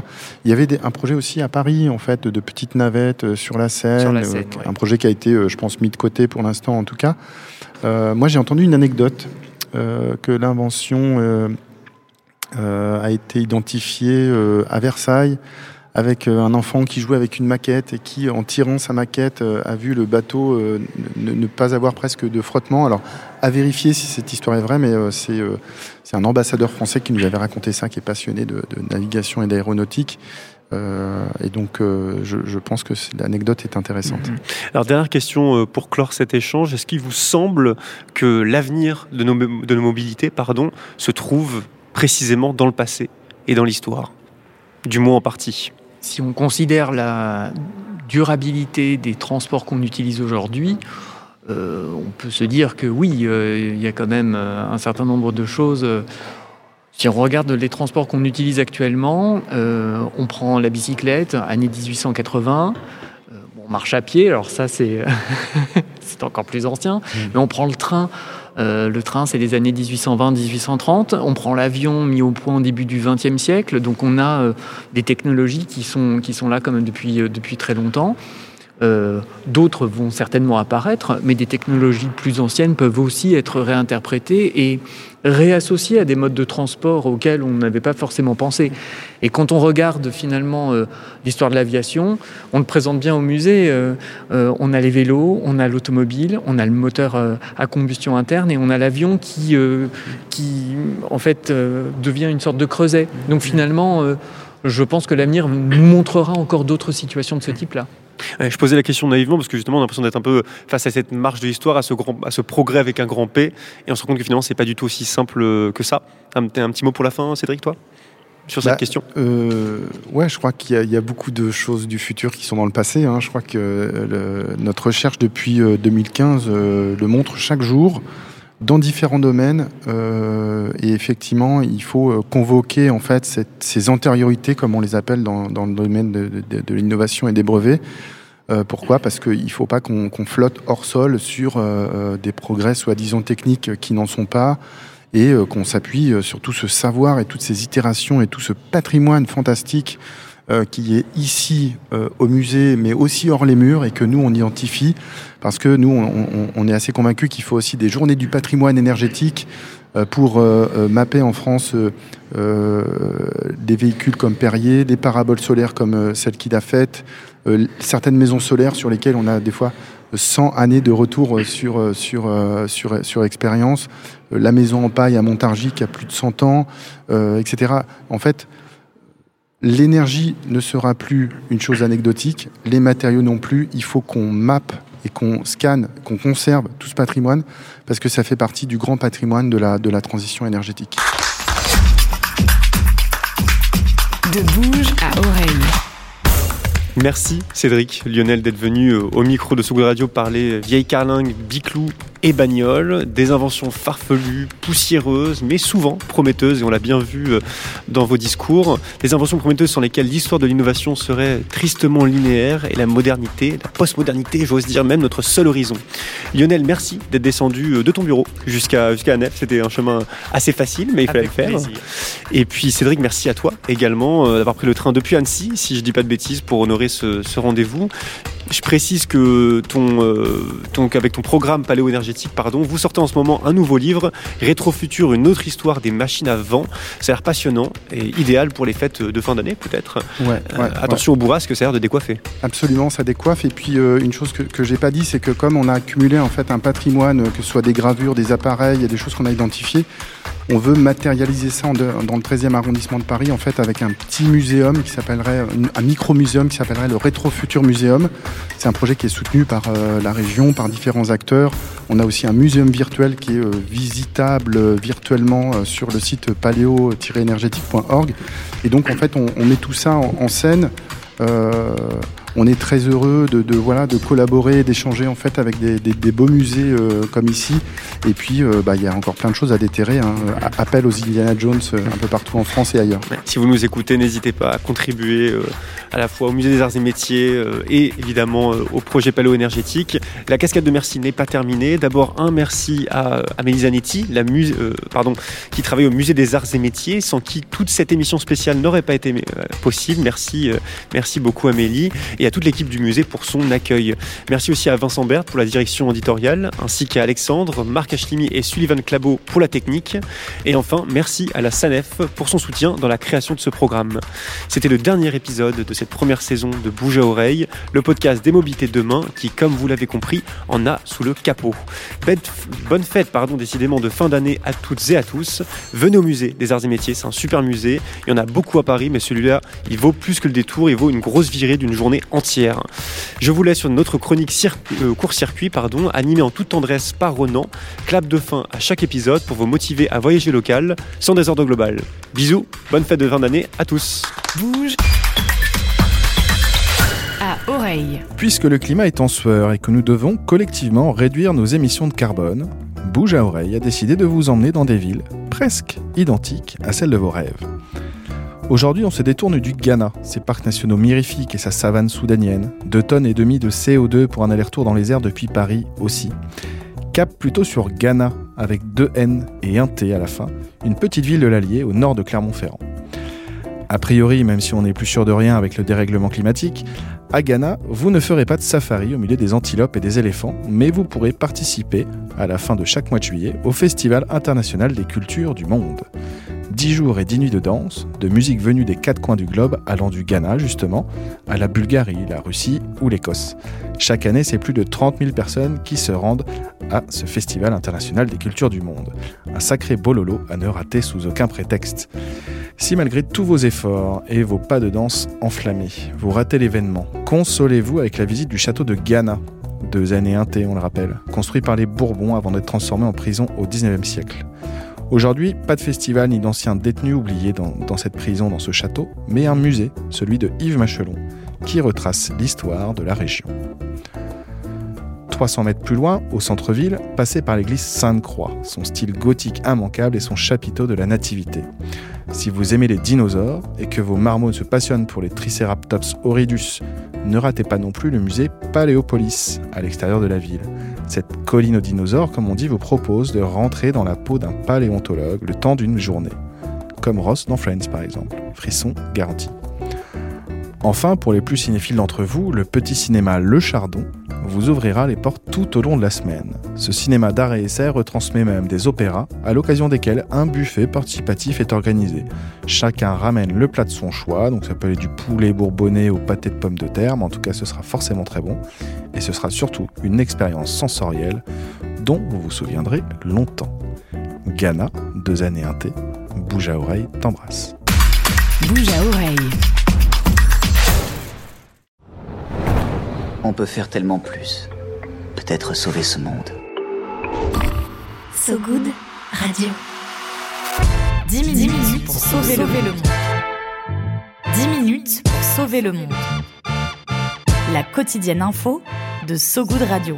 Il y avait un projet aussi à Paris, en fait, de petites navettes euh, sur la Seine. Un projet qui a été, je pense, mis de côté pour l'instant, en tout cas. moi, j'ai entendu une anecdote que l'invention a été identifiée à Versailles avec un enfant qui jouait avec une maquette et qui, en tirant sa maquette, a vu le bateau ne, pas avoir presque de frottement. Alors, à vérifier si cette histoire est vraie, mais c'est un ambassadeur français qui nous avait raconté ça, qui est passionné de, navigation et d'aéronautique. Euh, et donc, euh, je, pense que l'anecdote est intéressante. Mhm. Alors, dernière question euh, pour clore cet échange. Est-ce qu'il vous semble que l'avenir de nos, de nos mobilités pardon, se trouve précisément dans le passé et dans l'histoire? Du moins en partie. Si on considère la durabilité des transports qu'on utilise aujourd'hui, euh, on peut se dire que oui, euh, il y a quand même euh, un certain nombre de choses. Si on regarde les transports qu'on utilise actuellement, on prend la bicyclette, année 1880, on marche à pied, alors ça c'est encore plus ancien, mmh. mais on prend le train. Le train, c'est les années 1820-1830. On prend l'avion mis au point au début du XXe siècle. Donc on a des technologies qui sont, qui sont là quand même depuis, depuis très longtemps. Euh, d'autres vont certainement apparaître, mais des technologies plus anciennes peuvent aussi être réinterprétées et réassociées à des modes de transport auxquels on n'avait pas forcément pensé. Et quand on regarde finalement euh, l'histoire de l'aviation, on le présente bien au musée, euh, on a les vélos, on a l'automobile, on a le moteur à combustion interne et on a l'avion qui, qui en fait devient une sorte de creuset. Donc finalement, je pense que l'avenir montrera encore d'autres situations de ce type-là je posais la question naïvement parce que justement on a l'impression d'être un peu face à cette marche de l'histoire, à ce, à ce progrès avec un grand P, et on se rend compte que finalement c'est pas du tout aussi simple que ça. Un, un petit mot pour la fin, Cédric, toi? Sur cette bah, question euh, Ouais, je crois qu'il y, a beaucoup de choses du futur qui sont dans le passé. Hein. Je crois que notre recherche depuis 2015 euh, euh, le montre chaque jour dans différents domaines. et effectivement, il faut convoquer en fait ces antériorités, comme on les appelle dans, le domaine de l'innovation et des brevets, euh, pourquoi? Parce qu'il ne faut pas qu'on flotte hors sol sur euh, euh, des progrès soi-disant techniques qui n'en sont pas et qu'on s'appuie sur tout ce savoir et toutes ces itérations et tout ce patrimoine fantastique qui est ici au musée, mais aussi hors les murs, et que nous, on identifie, parce que nous, on, est assez convaincus qu'il faut aussi des journées du patrimoine énergétique pour mapper en France des véhicules comme Perrier, des paraboles solaires comme celle qu'il a faite, euh, certaines maisons solaires sur lesquelles on a des fois 100 années de retour sur, euh, sur, euh, sur, sur expérience, la maison en paille à Montargis qui a plus de 100 ans, etc. En fait, l'énergie ne sera plus une chose anecdotique, les matériaux non plus. Il faut qu'on mappe et qu'on scanne, qu'on conserve tout ce patrimoine, parce que ça fait partie du grand patrimoine de la, transition énergétique. De bouge à oreille. Merci Cédric Lionel d'être venu euh, au micro de Sogo Radio parler vieille carlingue, biclou et bagnole, des inventions farfelues, poussiéreuses, mais souvent prometteuses, et on l'a bien vu euh, dans vos discours, des inventions prometteuses sur lesquelles l'histoire de l'innovation serait tristement linéaire, et la modernité, la postmodernité, j'ose dire même notre seul horizon. Lionel, merci d'être descendu euh, de ton bureau jusqu'à jusqu'à Nef, c'était un chemin assez facile, mais il fallait le faire. Et puis Cédric, merci à toi également d'avoir pris le train depuis Annecy, si je dis pas de bêtises, pour honorer ce, rendez-vous. Je précise que ton, euh, ton, avec ton programme paléo-énergétique, pardon, vous sortez en ce moment un nouveau livre, Rétrofutur, une autre histoire des machines à vent. Ça a l'air passionnant et idéal pour les fêtes de fin d'année, peut-être. Ouais, euh, attention au bourrasque, ça a l'air de décoiffer. Absolument, ça décoiffe. Et puis, euh, une chose que, que j'ai pas dit, c'est que comme on a accumulé en fait un patrimoine, que ce soit des gravures, des appareils, il y a des choses qu'on a identifiées, on veut matérialiser ça dans le 13e arrondissement de Paris, en fait, avec un petit muséum qui s'appellerait, un micro-muséum qui s'appellerait le Rétro Futur Muséum. C'est un projet qui est soutenu par euh, la région, par différents acteurs. On a aussi un muséum virtuel qui est euh, visitable euh, virtuellement sur le site paléo-énergétique.org. Et donc, en fait, on, met tout ça en, scène on est très heureux de, voilà de collaborer, d'échanger en fait avec des, beaux musées euh, comme ici. Et puis euh, bah, il y a encore plein de choses à déterrer. Hein. Appel aux Indiana Jones euh, un peu partout en France et ailleurs. Si vous nous écoutez, n'hésitez pas à contribuer à la fois au musée des arts et métiers et évidemment au projet Paléo énergétique. La cascade de merci n'est pas terminée. D'abord un merci à Amélie Zanetti, la muse, pardon, qui travaille au musée des arts et métiers, sans qui toute cette émission spéciale n'aurait pas été possible. Merci, merci beaucoup Amélie et à toute l'équipe du musée pour son accueil. Merci aussi à Vincent Berthe pour la direction éditoriale, ainsi qu'à Alexandre, Marc Achlimi et Sullivan Clabot pour la technique. Et enfin, merci à la SANEF pour son soutien dans la création de ce programme. C'était le dernier épisode de cette première saison de Bouge à oreille, le podcast des mobilités de demain qui, comme vous l'avez compris, en a sous le capot. Bonne fête, pardon, décidément de fin d'année à toutes et à tous. Venez au musée des arts et métiers, c'est un super musée. Il y en a beaucoup à Paris, mais celui-là, il vaut plus que le détour, il vaut une grosse virée d'une journée entière. Je vous laisse sur notre chronique euh, court-circuit, pardon, animée en toute tendresse par Ronan. Clap de fin à chaque épisode pour vous motiver à voyager local sans désordre global. Bisous, bonne fête de fin d'année à tous. Bouge à oreille. Puisque le climat est en sueur et que nous devons collectivement réduire nos émissions de carbone, Bouge à oreille a décidé de vous emmener dans des villes presque identiques à celles de vos rêves. Aujourd'hui, on se détourne du Ghana, ses parcs nationaux mirifiques et sa savane soudanienne, 2 tonnes et demie de CO2 pour un aller-retour dans les airs depuis Paris aussi. Cap plutôt sur Ghana, avec deux N et un T à la fin, une petite ville de l'Allier au nord de Clermont-Ferrand. A priori, même si on n'est plus sûr de rien avec le dérèglement climatique, à Ghana, vous ne ferez pas de safari au milieu des antilopes et des éléphants, mais vous pourrez participer, à la fin de chaque mois de juillet, au Festival international des cultures du monde. 10 jours et 10 nuits de danse, de musique venue des quatre coins du globe, allant du Ghana justement, à la Bulgarie, la Russie ou l'Écosse. Chaque année, c'est plus de 30 000 personnes qui se rendent à ce Festival international des cultures du monde. Un sacré bololo à ne rater sous aucun prétexte. Si malgré tous vos efforts et vos pas de danse enflammés, vous ratez l'événement, consolez-vous avec la visite du château de Ghana, deux années un thé, on le rappelle, construit par les Bourbons avant d'être transformé en prison au 19e siècle. Aujourd'hui, pas de festival ni d'anciens détenus oubliés dans, cette prison, dans ce château, mais un musée, celui de Yves Machelon, qui retrace l'histoire de la région. 300 mètres plus loin, au centre-ville, passez par l'église Sainte-Croix, son style gothique immanquable et son chapiteau de la Nativité. Si vous aimez les dinosaures et que vos marmots se passionnent pour les Triceratops horridus, ne ratez pas non plus le musée Paléopolis, à l'extérieur de la ville. Cette colline aux dinosaures, comme on dit, vous propose de rentrer dans la peau d'un paléontologue le temps d'une journée. Comme Ross dans Friends par exemple. Frisson garanti. Enfin, pour les plus cinéphiles d'entre vous, le petit cinéma Le Chardon vous ouvrira les portes tout au long de la semaine. Ce cinéma d'art et essai retransmet même des opéras, à l'occasion desquels un buffet participatif est organisé. Chacun ramène le plat de son choix, donc ça peut aller du poulet bourbonné au pâté de pommes de terre, mais en tout cas ce sera forcément très bon. Et ce sera surtout une expérience sensorielle dont vous vous souviendrez longtemps. Ghana, deux années un thé, bouge à oreille, t'embrasse. Bouge à oreille. On peut faire tellement plus. Peut-être sauver ce monde. So Good Radio. 10 minutes, pour sauver, le, monde. 10 minutes pour sauver le monde. La quotidienne info de So Good Radio.